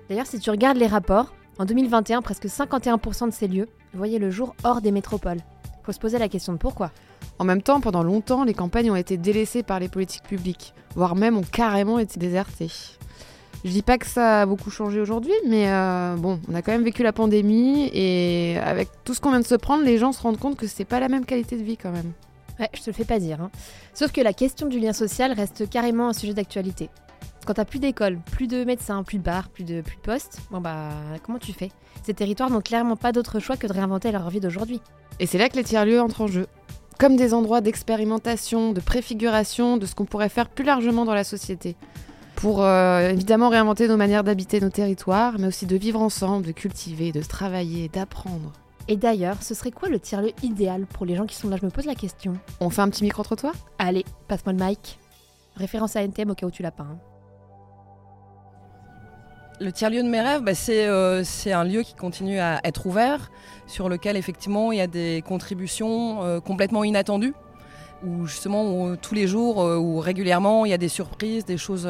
D'ailleurs, si tu regardes les rapports, en 2021, presque 51% de ces lieux voyaient le jour hors des métropoles. Faut se poser la question de pourquoi. En même temps, pendant longtemps, les campagnes ont été délaissées par les politiques publiques, voire même ont carrément été désertées. Je dis pas que ça a beaucoup changé aujourd'hui, mais euh, bon, on a quand même vécu la pandémie et avec tout ce qu'on vient de se prendre, les gens se rendent compte que c'est pas la même qualité de vie quand même. Ouais, je te le fais pas dire. hein. Sauf que la question du lien social reste carrément un sujet d'actualité. Quand t'as plus d'école, plus de médecins, plus de bars, plus de, plus de postes, bon bah comment tu fais? Ces territoires n'ont clairement pas d'autre choix que de réinventer leur vie d'aujourd'hui. Et c'est là que les tiers-lieux entrent en jeu. Comme des endroits d'expérimentation, de préfiguration de ce qu'on pourrait faire plus largement dans la société. Pour euh, évidemment réinventer nos manières d'habiter nos territoires, mais aussi de vivre ensemble, de cultiver, de travailler, d'apprendre. Et d'ailleurs, ce serait quoi le tiers-lieu idéal pour les gens qui sont là? Je me pose la question. On fait un petit micro-trottoir? Allez, passe-moi le mic. Référence à NTM au cas où tu l'as pas. hein. Le tiers-lieu de mes rêves, bah, c'est euh, un lieu qui continue à être ouvert, sur lequel effectivement il y a des contributions euh, complètement inattendues. où justement où, tous les jours ou régulièrement il y a des surprises, des choses,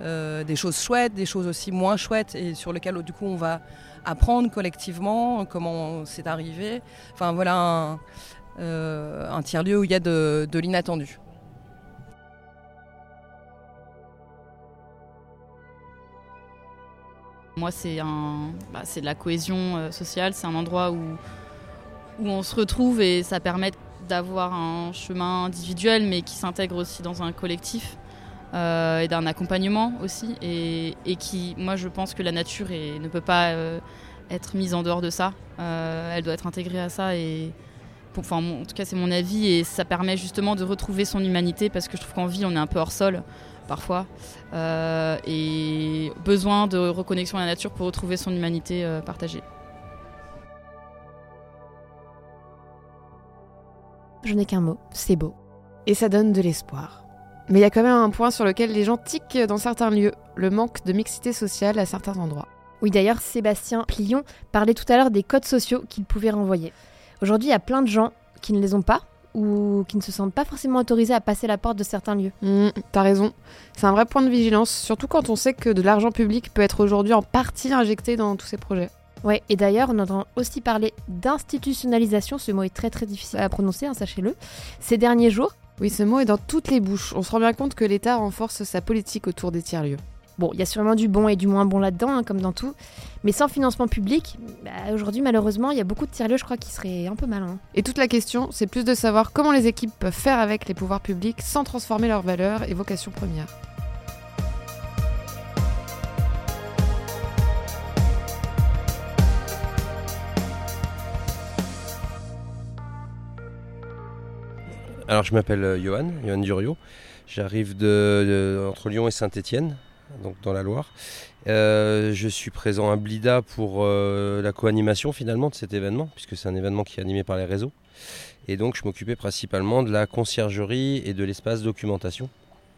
des choses chouettes, des choses aussi moins chouettes et sur lesquelles du coup on va apprendre collectivement comment c'est arrivé. Enfin voilà un, un tiers-lieu où il y a de, de l'inattendu. Moi, c'est bah, de la cohésion euh, sociale. C'est un endroit où, où on se retrouve et ça permet d'avoir un chemin individuel, mais qui s'intègre aussi dans un collectif euh, et d'un accompagnement aussi. Et, et, qui, moi, je pense que la nature ne peut pas euh, être mise en dehors de ça. elle doit être intégrée à ça et Enfin, en tout cas, c'est mon avis et ça permet justement de retrouver son humanité parce que je trouve qu'en vie, on est un peu hors sol parfois, euh, et besoin de reconnexion à la nature pour retrouver son humanité euh, partagée. Je n'ai qu'un mot, c'est beau. Et ça donne de l'espoir. Mais il y a quand même un point sur lequel les gens tiquent dans certains lieux, le manque de mixité sociale à certains endroits. Oui, d'ailleurs, Sébastien Plion parlait tout à l'heure des codes sociaux qu'il pouvait renvoyer. Aujourd'hui, il y a plein de gens qui ne les ont pas ou qui ne se sentent pas forcément autorisés à passer la porte de certains lieux. Mmh, T'as raison. C'est un vrai point de vigilance, surtout quand on sait que de l'argent public peut être aujourd'hui en partie injecté dans tous ces projets. Ouais, et d'ailleurs, on entend aussi parler d'institutionnalisation, ce mot est très très difficile à prononcer, hein, sachez-le, ces derniers jours. Oui, ce mot est dans toutes les bouches. On se rend bien compte que l'État renforce sa politique autour des tiers-lieux. Bon, il y a sûrement du bon et du moins bon là-dedans, hein, comme dans tout. Mais sans financement public, bah, aujourd'hui, malheureusement, il y a beaucoup de tiers-lieux, je crois, qui seraient un peu malins. Et toute la question, c'est plus de savoir comment les équipes peuvent faire avec les pouvoirs publics sans transformer leurs valeurs et vocations premières. Alors, je m'appelle euh, Johan, Johan Durio. J'arrive de, entre Lyon et Saint-Étienne donc dans la Loire. Euh, je suis présent à Blida pour euh, la co-animation finalement de cet événement, puisque c'est un événement qui est animé par les réseaux. Et donc je m'occupais principalement de la conciergerie et de l'espace documentation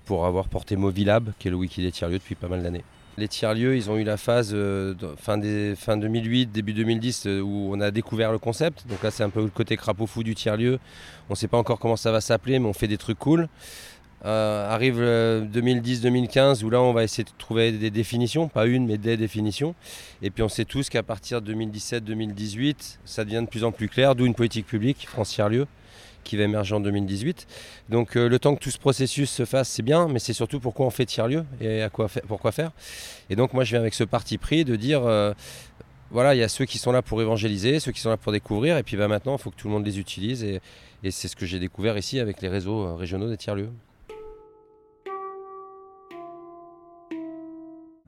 pour avoir porté Movilab, qui est le wiki des tiers-lieux depuis pas mal d'années. Les tiers-lieux, ils ont eu la phase euh, fin, des, fin 2008, début 2010, où on a découvert le concept. Donc là, c'est un peu le côté crapaud fou du tiers-lieu. On ne sait pas encore comment ça va s'appeler, mais on fait des trucs cool. Euh, arrive 2010-2015 où là on va essayer de trouver des définitions, pas une mais des définitions. Et puis on sait tous qu'à partir de 2017-2018, ça devient de plus en plus clair, d'où une politique publique, France Tiers-Lieu, qui va émerger en 2018. Donc euh, le temps que tout ce processus se fasse, c'est bien, mais c'est surtout pourquoi on fait tiers-lieu et à quoi pourquoi faire. Et donc moi je viens avec ce parti pris de dire... Euh, voilà, il y a ceux qui sont là pour évangéliser, ceux qui sont là pour découvrir, et puis bah, maintenant, il faut que tout le monde les utilise, et, et c'est ce que j'ai découvert ici avec les réseaux régionaux des tiers-lieux.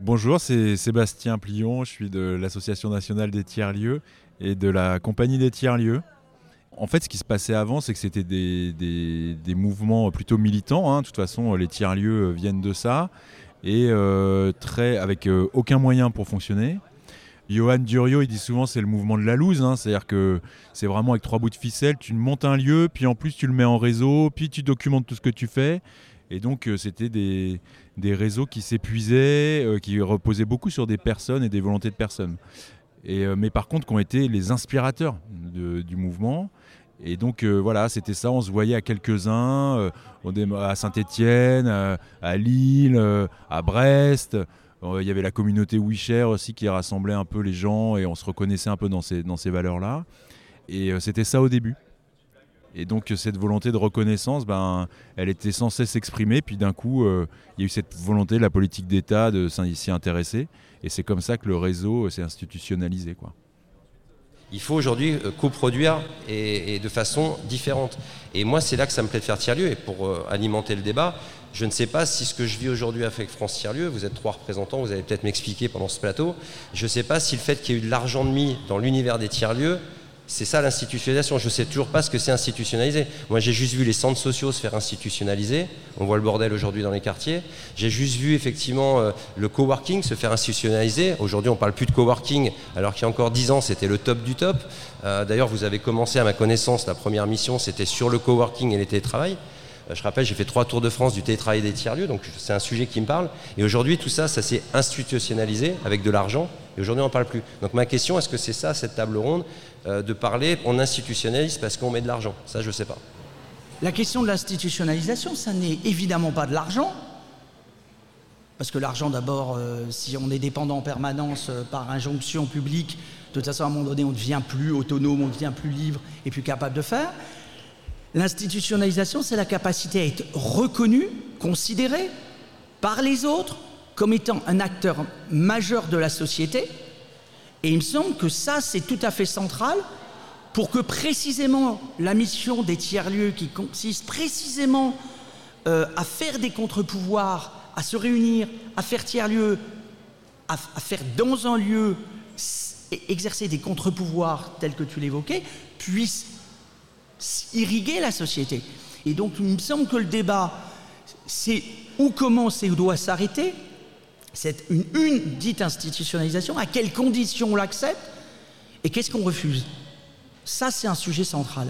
Bonjour, c'est Sébastien Plion, je suis de l'Association nationale des tiers-lieux et de la Compagnie des tiers-lieux. En fait, ce qui se passait avant, c'est que c'était des, mouvements plutôt militants. Hein. De toute façon, les tiers-lieux viennent de ça, et euh, très, avec euh, aucun moyen pour fonctionner. Johan Durio, il dit souvent c'est le mouvement de la loose, hein. c'est-à-dire que c'est vraiment avec trois bouts de ficelle, tu montes un lieu, puis en plus tu le mets en réseau, puis tu documentes tout ce que tu fais, et donc, euh, c'était des, réseaux qui s'épuisaient, euh, qui reposaient beaucoup sur des personnes et des volontés de personnes. Euh, mais par contre, qui ont été les inspirateurs du mouvement. Et donc, voilà, c'était ça. On se voyait à quelques-uns, à Saint-Étienne, à Lille, à Brest. Il y avait la communauté Wisher aussi qui rassemblait un peu les gens et on se reconnaissait un peu dans ces valeurs-là. Et c'était ça au début. Et donc cette volonté de reconnaissance, ben, elle était censée s'exprimer, puis d'un coup, euh, il y a eu cette volonté de la politique d'État de s'y intéresser, et c'est comme ça que le réseau euh, s'est institutionnalisé. Quoi. Il faut aujourd'hui euh, coproduire et, et, de façon différente. Et moi, c'est là que ça me plaît de faire tiers-lieu, et pour alimenter le débat, je ne sais pas si ce que je vis aujourd'hui avec France Tiers-Lieu, vous êtes trois représentants, vous allez peut-être m'expliquer pendant ce plateau, je ne sais pas si le fait qu'il y ait eu de l'argent de mis dans l'univers des tiers-lieux c'est ça l'institutionnalisation. Je ne sais toujours pas ce que c'est institutionnaliser. Moi, j'ai juste vu les centres sociaux se faire institutionnaliser. On voit le bordel aujourd'hui dans les quartiers. J'ai juste vu effectivement euh, le coworking se faire institutionnaliser. Aujourd'hui, on ne parle plus de coworking, alors qu'il y a encore dix ans, c'était le top du top. Euh, d'ailleurs, vous avez commencé, à ma connaissance, la première mission, c'était sur le coworking et les télétravail. Euh, je rappelle, j'ai fait trois tours de France du télétravail des tiers-lieux, donc c'est un sujet qui me parle. Et aujourd'hui, tout ça, ça s'est institutionnalisé avec de l'argent. Et aujourd'hui, on n'en parle plus. Donc ma question, est-ce que c'est ça, cette table ronde, euh, de parler, on institutionnalise parce qu'on met de l'argent? Ça, je ne sais pas. La question de l'institutionnalisation, ça n'est évidemment pas de l'argent. Parce que l'argent, d'abord, euh, si on est dépendant en permanence par injonction publique, de toute façon, à un moment donné, on ne devient plus autonome, on ne devient plus libre et plus capable de faire. L'institutionnalisation, c'est la capacité à être reconnu, considéré par les autres comme étant un acteur majeur de la société. Et il me semble que ça, c'est tout à fait central pour que précisément la mission des tiers-lieux, qui consiste précisément euh, à faire des contre-pouvoirs, à se réunir, à faire tiers-lieu, à, à, faire dans un lieu exercer des contre-pouvoirs tels que tu l'évoquais, puisse irriguer la société. Et donc il me semble que le débat, c'est où commence et où doit s'arrêter. C'est une, une dite institutionnalisation, à quelles conditions on l'accepte et qu'est-ce qu'on refuse? Ça, c'est un sujet central.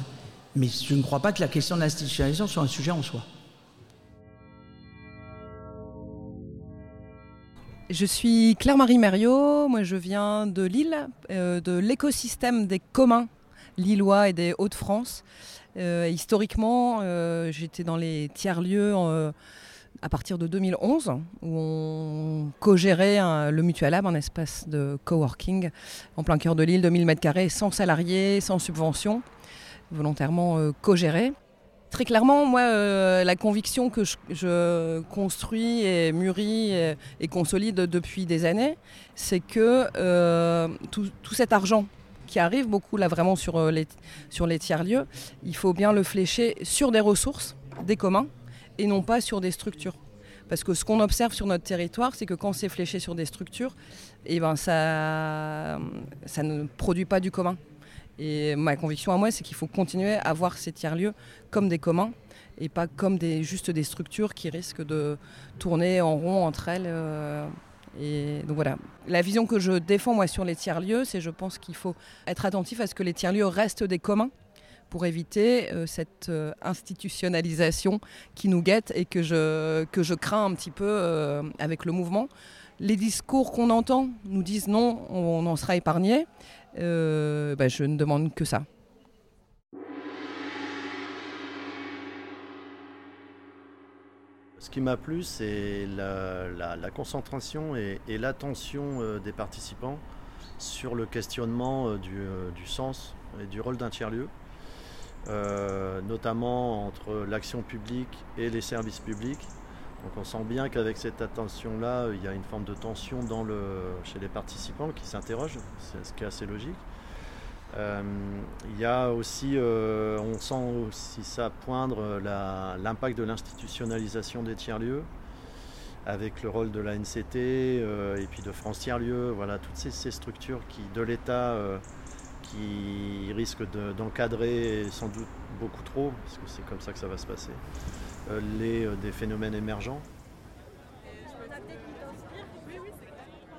Mais je ne crois pas que la question de l'institutionnalisation soit un sujet en soi. Je suis Claire-Marie Mériot, moi je viens de Lille, euh, de l'écosystème des communs lillois et des Hauts-de-France. Euh, historiquement, euh, j'étais dans les tiers-lieux euh, à partir de 2011, où on co-gérait le Mutual Lab, un espace de coworking en plein cœur de Lille, de 1000 m2, sans salariés, sans subvention, volontairement co-géré. Très clairement, moi, la conviction que je, construis et mûris et, consolide depuis des années, c'est que tout, cet argent qui arrive beaucoup là vraiment sur euh, les, sur les tiers-lieux, il faut bien le flécher sur des ressources, des communs, et non pas sur des structures. Parce que ce qu'on observe sur notre territoire, c'est que quand c'est fléché sur des structures, eh ben ça, ça ne produit pas du commun. Et ma conviction à moi, c'est qu'il faut continuer à voir ces tiers-lieux comme des communs et pas comme des, juste des structures qui risquent de tourner en rond entre elles. Euh, et donc voilà. La vision que je défends moi sur les tiers-lieux, c'est je pense qu'il faut être attentif à ce que les tiers-lieux restent des communs pour éviter euh, cette euh, institutionnalisation qui nous guette et que je, que je crains un petit peu euh, avec le mouvement. Les discours qu'on entend nous disent non, on en sera épargné. Bah, je ne demande que ça. Ce qui m'a plu, c'est la, concentration et, l'attention euh, des participants sur le questionnement euh, du, euh, du, sens et du rôle d'un tiers-lieu, notamment entre l'action publique et les services publics. Donc on sent bien qu'avec cette attention-là, il y a une forme de tension chez les participants qui s'interrogent, ce qui est assez logique. Euh, il y a aussi, euh, on sent aussi ça poindre l'impact de l'institutionnalisation des tiers-lieux, avec le rôle de la NCT euh, et puis de France Tiers-Lieux, voilà, toutes ces, structures qui, de l'État qui risquent d'encadrer de, sans doute beaucoup trop, parce que c'est comme ça que ça va se passer, les, des phénomènes émergents.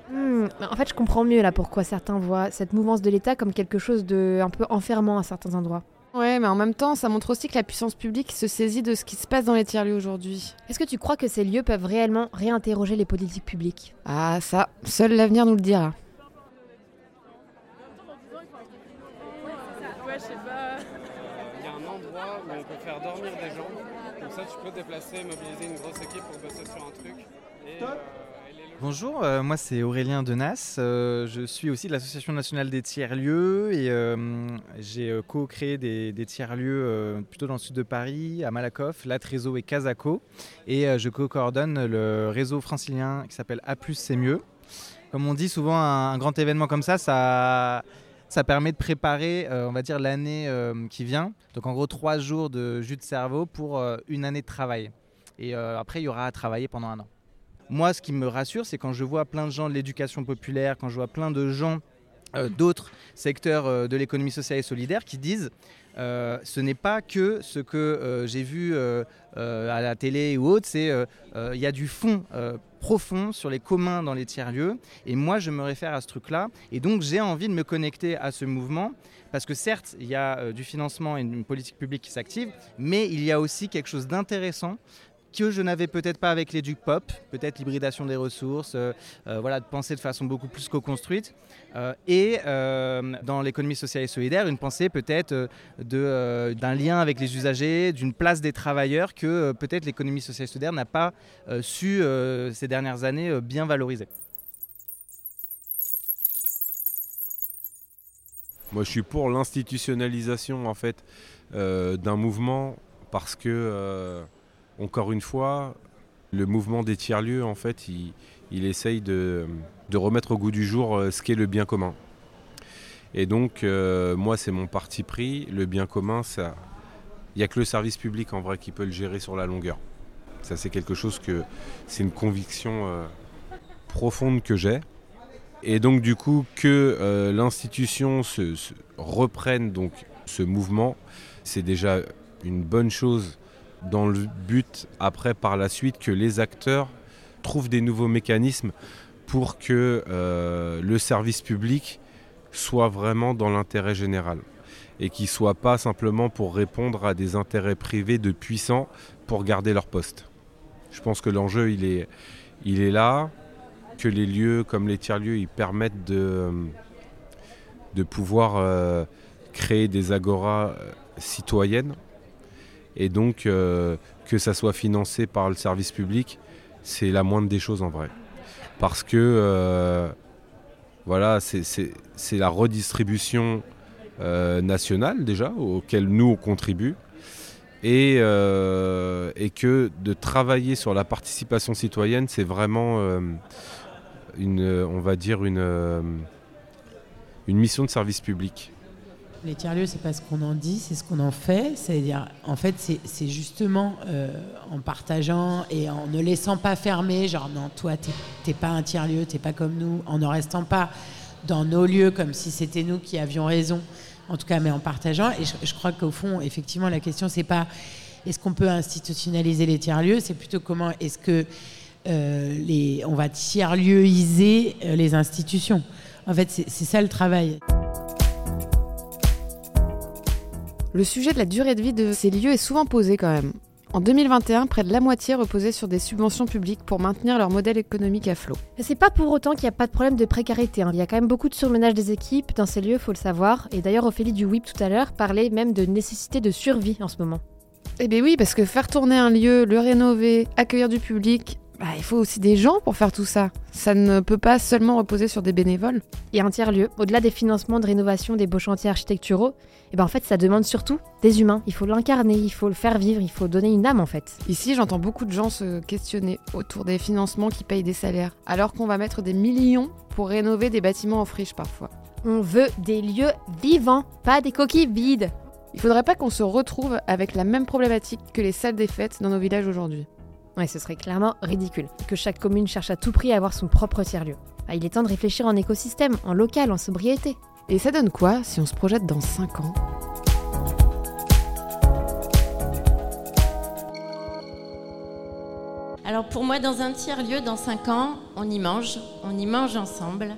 Mmh, en fait, je comprends mieux là pourquoi certains voient cette mouvance de l'État comme quelque chose de un peu enfermant à certains endroits. Ouais, mais en même temps, ça montre aussi que la puissance publique se saisit de ce qui se passe dans les tiers-lieux aujourd'hui. Est-ce que tu crois que ces lieux peuvent réellement réinterroger les politiques publiques? Ah, ça, seul l'avenir nous le dira. Il y a un endroit où on peut faire dormir des gens. Comme ça, tu peux déplacer, mobiliser une grosse équipe pour bosser sur un truc. Et, euh, Bonjour, euh, moi c'est Aurélien Denas, euh, je suis aussi de l'Association nationale des tiers-lieux et euh, j'ai co-créé des, tiers-lieux plutôt dans le sud de Paris, à Malakoff, Latrezo et Casaco et je co-coordonne le réseau francilien qui s'appelle A+, c'est mieux. Comme on dit souvent, un, un, grand événement comme ça, ça, ça permet de préparer, on va dire, l'année qui vient. Donc en gros, trois jours de jus de cerveau pour une année de travail. Et après, il y aura à travailler pendant un an. Moi, ce qui me rassure, c'est quand je vois plein de gens de l'éducation populaire, quand je vois plein de gens euh, d'autres secteurs euh, de l'économie sociale et solidaire qui disent euh, ce n'est pas que ce que j'ai vu à la télé ou autre, c'est il y a du fond profond sur les communs dans les tiers-lieux. Et moi, je me réfère à ce truc-là. Et donc, j'ai envie de me connecter à ce mouvement. Parce que certes, il y a du financement et une politique publique qui s'active, mais il y a aussi quelque chose d'intéressant que je n'avais peut-être pas avec les Duc Pop, peut-être l'hybridation des ressources, euh, euh, voilà, de penser de façon beaucoup plus co-construite. Euh, et dans l'économie sociale et solidaire, une pensée peut-être d'un lien avec les usagers, d'une place des travailleurs que peut-être l'économie sociale et solidaire n'a pas su ces dernières années bien valoriser. Moi, je suis pour l'institutionnalisation en fait d'un mouvement parce que encore une fois, le mouvement des tiers-lieux, en fait, il, essaye de, remettre au goût du jour euh, ce qu'est le bien commun. Et donc, euh, moi, c'est mon parti pris. Le bien commun, ça, il n'y a que le service public en vrai qui peut le gérer sur la longueur. Ça, c'est quelque chose que c'est une conviction euh, profonde que j'ai. Et donc, du coup, que l'institution reprenne donc ce mouvement, c'est déjà une bonne chose dans le but après par la suite que les acteurs trouvent des nouveaux mécanismes pour que euh, le service public soit vraiment dans l'intérêt général et qu'il ne soit pas simplement pour répondre à des intérêts privés de puissants pour garder leur poste. Je pense que l'enjeu il est, il est là, que les lieux comme les tiers-lieux ils permettent de, de pouvoir euh, créer des agoras euh, citoyennes et donc, euh, que ça soit financé par le service public, c'est la moindre des choses en vrai. Parce que, euh, voilà, c'est la redistribution euh, nationale déjà, auquel nous on contribue. Et, et, que de travailler sur la participation citoyenne, c'est vraiment une, on va dire une, une mission de service public. Les tiers-lieux, c'est pas ce qu'on en dit, c'est ce qu'on en fait. C'est-à-dire, en fait, c'est justement euh, en partageant et en ne laissant pas fermer, genre non, toi, t'es pas un tiers-lieu, t'es pas comme nous, en ne restant pas dans nos lieux comme si c'était nous qui avions raison, en tout cas, mais en partageant. Et je, crois qu'au fond, effectivement, la question, c'est pas est-ce qu'on peut institutionnaliser les tiers-lieux, c'est plutôt comment est-ce que euh, on va tiers-lieuiser euh, les institutions. En fait, c'est ça le travail. Le sujet de la durée de vie de ces lieux est souvent posé quand même. En 2021, près de la moitié reposait sur des subventions publiques pour maintenir leur modèle économique à flot. C'est pas pour autant qu'il n'y a pas de problème de précarité. Hein. Il y a quand même beaucoup de surmenage des équipes dans ces lieux, faut le savoir. Et d'ailleurs, Ophélie du WIP tout à l'heure parlait même de nécessité de survie en ce moment. Eh bien oui, parce que faire tourner un lieu, le rénover, accueillir du public, bah, il faut aussi des gens pour faire tout ça. Ça ne peut pas seulement reposer sur des bénévoles. Et un tiers-lieu, au-delà des financements de rénovation des beaux chantiers architecturaux, et eh ben en fait ça demande surtout des humains. Il faut l'incarner, il faut le faire vivre, il faut donner une âme en fait. Ici j'entends beaucoup de gens se questionner autour des financements qui payent des salaires, alors qu'on va mettre des millions pour rénover des bâtiments en friche parfois. On veut des lieux vivants, pas des coquilles vides. Il faudrait pas qu'on se retrouve avec la même problématique que les salles des fêtes dans nos villages aujourd'hui. Ouais, ce serait clairement ridicule que chaque commune cherche à tout prix à avoir son propre tiers-lieu. Ah, il est temps de réfléchir en écosystème, en local, en sobriété. Et ça donne quoi si on se projette dans 5 ans? Alors pour moi, dans un tiers-lieu, dans 5 ans, on y mange, on y mange ensemble.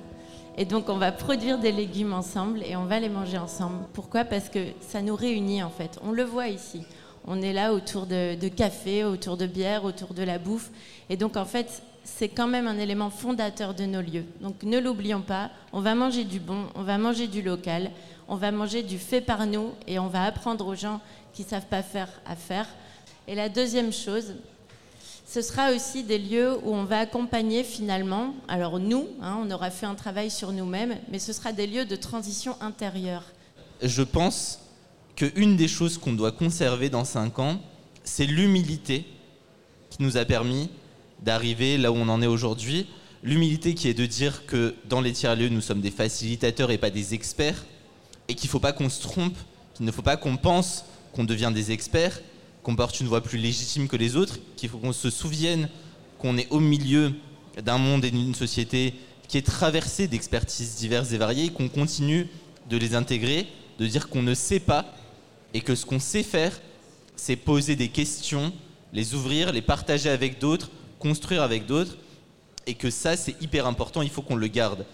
Et donc on va produire des légumes ensemble et on va les manger ensemble. Pourquoi? Parce que ça nous réunit en fait. On le voit ici on est là autour de, café, autour de bière, autour de la bouffe. Et donc, en fait, c'est quand même un élément fondateur de nos lieux. Donc, ne l'oublions pas, on va manger du bon, on va manger du local, on va manger du fait par nous et on va apprendre aux gens qui ne savent pas faire à faire. Et la deuxième chose, ce sera aussi des lieux où on va accompagner finalement, alors nous, hein, on aura fait un travail sur nous-mêmes, mais ce sera des lieux de transition intérieure. Je pense qu'une des choses qu'on doit conserver dans 5 ans, c'est l'humilité qui nous a permis d'arriver là où on en est aujourd'hui. L'humilité qui est de dire que dans les tiers-lieux, nous sommes des facilitateurs et pas des experts, et qu'il ne faut pas qu'on se trompe, qu'il ne faut pas qu'on pense qu'on devient des experts, qu'on porte une voix plus légitime que les autres, qu'il faut qu'on se souvienne qu'on est au milieu d'un monde et d'une société qui est traversée d'expertises diverses et variées, qu'on continue de les intégrer, de dire qu'on ne sait pas et que ce qu'on sait faire, c'est poser des questions, les ouvrir, les partager avec d'autres, construire avec d'autres, et que ça, c'est hyper important, il faut qu'on le garde.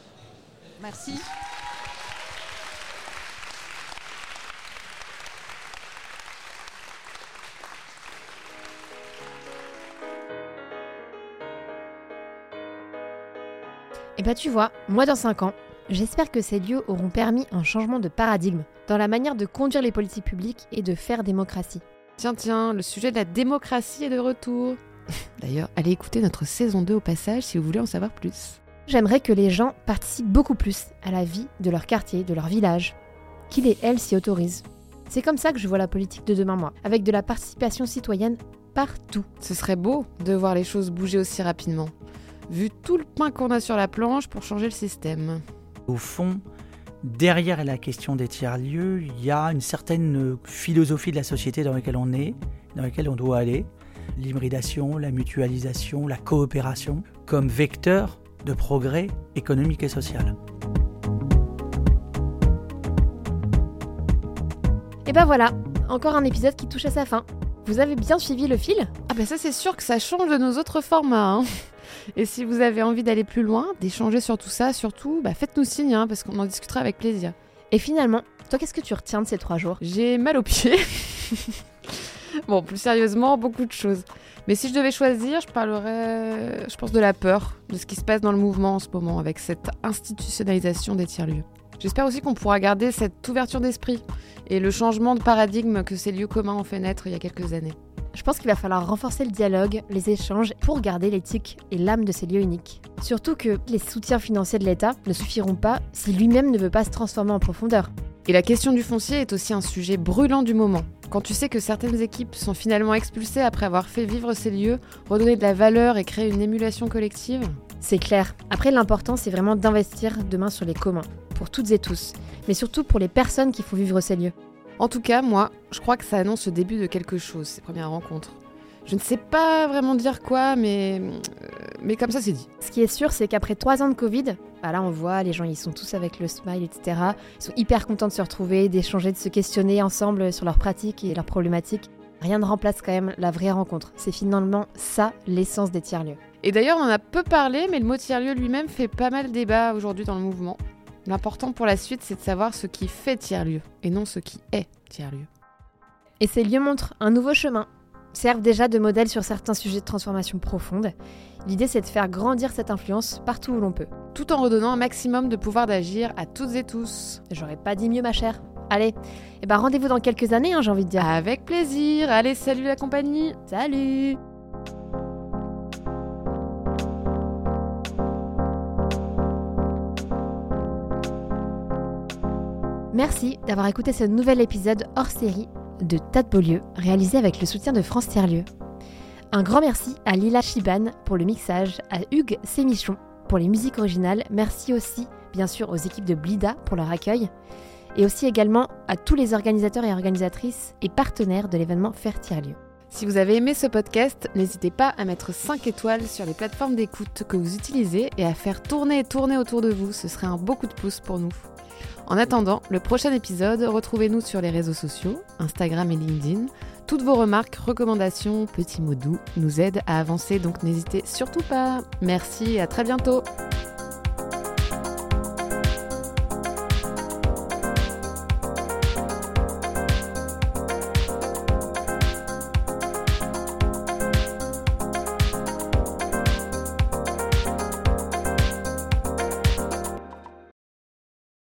Merci. Et bah tu vois, moi dans 5 ans, j'espère que ces lieux auront permis un changement de paradigme dans la manière de conduire les politiques publiques et de faire démocratie. Tiens, tiens, le sujet de la démocratie est de retour. D'ailleurs, allez écouter notre saison 2 au passage si vous voulez en savoir plus. J'aimerais que les gens participent beaucoup plus à la vie de leur quartier, de leur village, qu'ils et elles s'y autorisent. C'est comme ça que je vois la politique de demain, moi, avec de la participation citoyenne partout. Ce serait beau de voir les choses bouger aussi rapidement, vu tout le pain qu'on a sur la planche pour changer le système. Au fond, derrière la question des tiers-lieux, il y a une certaine philosophie de la société dans laquelle on est, dans laquelle on doit aller. L'hybridation, la mutualisation, la coopération, comme vecteur de progrès économique et social. Et ben voilà, encore un épisode qui touche à sa fin. Vous avez bien suivi le fil? Ah ben ça c'est sûr que ça change de nos autres formats. hein. Et si vous avez envie d'aller plus loin, d'échanger sur tout ça, surtout, bah faites-nous signe, hein, parce qu'on en discutera avec plaisir. Et finalement, toi qu'est-ce que tu retiens de ces trois jours? J'ai mal aux pieds. bon, plus sérieusement, beaucoup de choses. Mais si je devais choisir, je parlerais, je pense, de la peur, de ce qui se passe dans le mouvement en ce moment, avec cette institutionnalisation des tiers-lieux. J'espère aussi qu'on pourra garder cette ouverture d'esprit et le changement de paradigme que ces lieux communs ont fait naître il y a quelques années. Je pense qu'il va falloir renforcer le dialogue, les échanges pour garder l'éthique et l'âme de ces lieux uniques. Surtout que les soutiens financiers de l'État ne suffiront pas si lui-même ne veut pas se transformer en profondeur. Et la question du foncier est aussi un sujet brûlant du moment. Quand tu sais que certaines équipes sont finalement expulsées après avoir fait vivre ces lieux, redonner de la valeur et créer une émulation collective, C'est clair. Après, l'important, c'est vraiment d'investir demain sur les communs, pour toutes et tous, mais surtout pour les personnes qui font vivre ces lieux. En tout cas, moi, je crois que ça annonce le début de quelque chose, ces premières rencontres. Je ne sais pas vraiment dire quoi, mais, euh, mais comme ça, c'est dit. Ce qui est sûr, c'est qu'après trois ans de Covid, bah là on voit, les gens ils sont tous avec le smile, etc. Ils sont hyper contents de se retrouver, d'échanger, de se questionner ensemble sur leurs pratiques et leurs problématiques. Rien ne remplace quand même la vraie rencontre. C'est finalement ça l'essence des tiers-lieux. Et d'ailleurs, on en a peu parlé, mais le mot tiers-lieu lui-même fait pas mal débat aujourd'hui dans le mouvement. L'important pour la suite, c'est de savoir ce qui fait tiers-lieu, et non ce qui est tiers-lieu. Et ces lieux montrent un nouveau chemin, servent déjà de modèle sur certains sujets de transformation profonde. L'idée c'est de faire grandir cette influence partout où l'on peut. Tout en redonnant un maximum de pouvoir d'agir à toutes et tous. J'aurais pas dit mieux ma chère. Allez, et ben rendez-vous dans quelques années, hein, j'ai envie de dire. Avec plaisir. Allez, salut la compagnie. Salut Merci d'avoir écouté ce nouvel épisode hors série de Tas de Beaulieu, réalisé avec le soutien de France Tiers-Lieu. Un grand merci à Lila Chiban pour le mixage, à Hugues Sémichon pour les musiques originales. Merci aussi, bien sûr, aux équipes de Blida pour leur accueil. Et aussi également à tous les organisateurs et organisatrices et partenaires de l'événement Faire Tiers-Lieu. Si vous avez aimé ce podcast, n'hésitez pas à mettre 5 étoiles sur les plateformes d'écoute que vous utilisez et à faire tourner et tourner autour de vous. Ce serait un beau coup de pouce pour nous. En attendant, le prochain épisode, retrouvez-nous sur les réseaux sociaux, Instagram et LinkedIn. Toutes vos remarques, recommandations, petits mots doux nous aident à avancer, donc n'hésitez surtout pas. Merci et à très bientôt.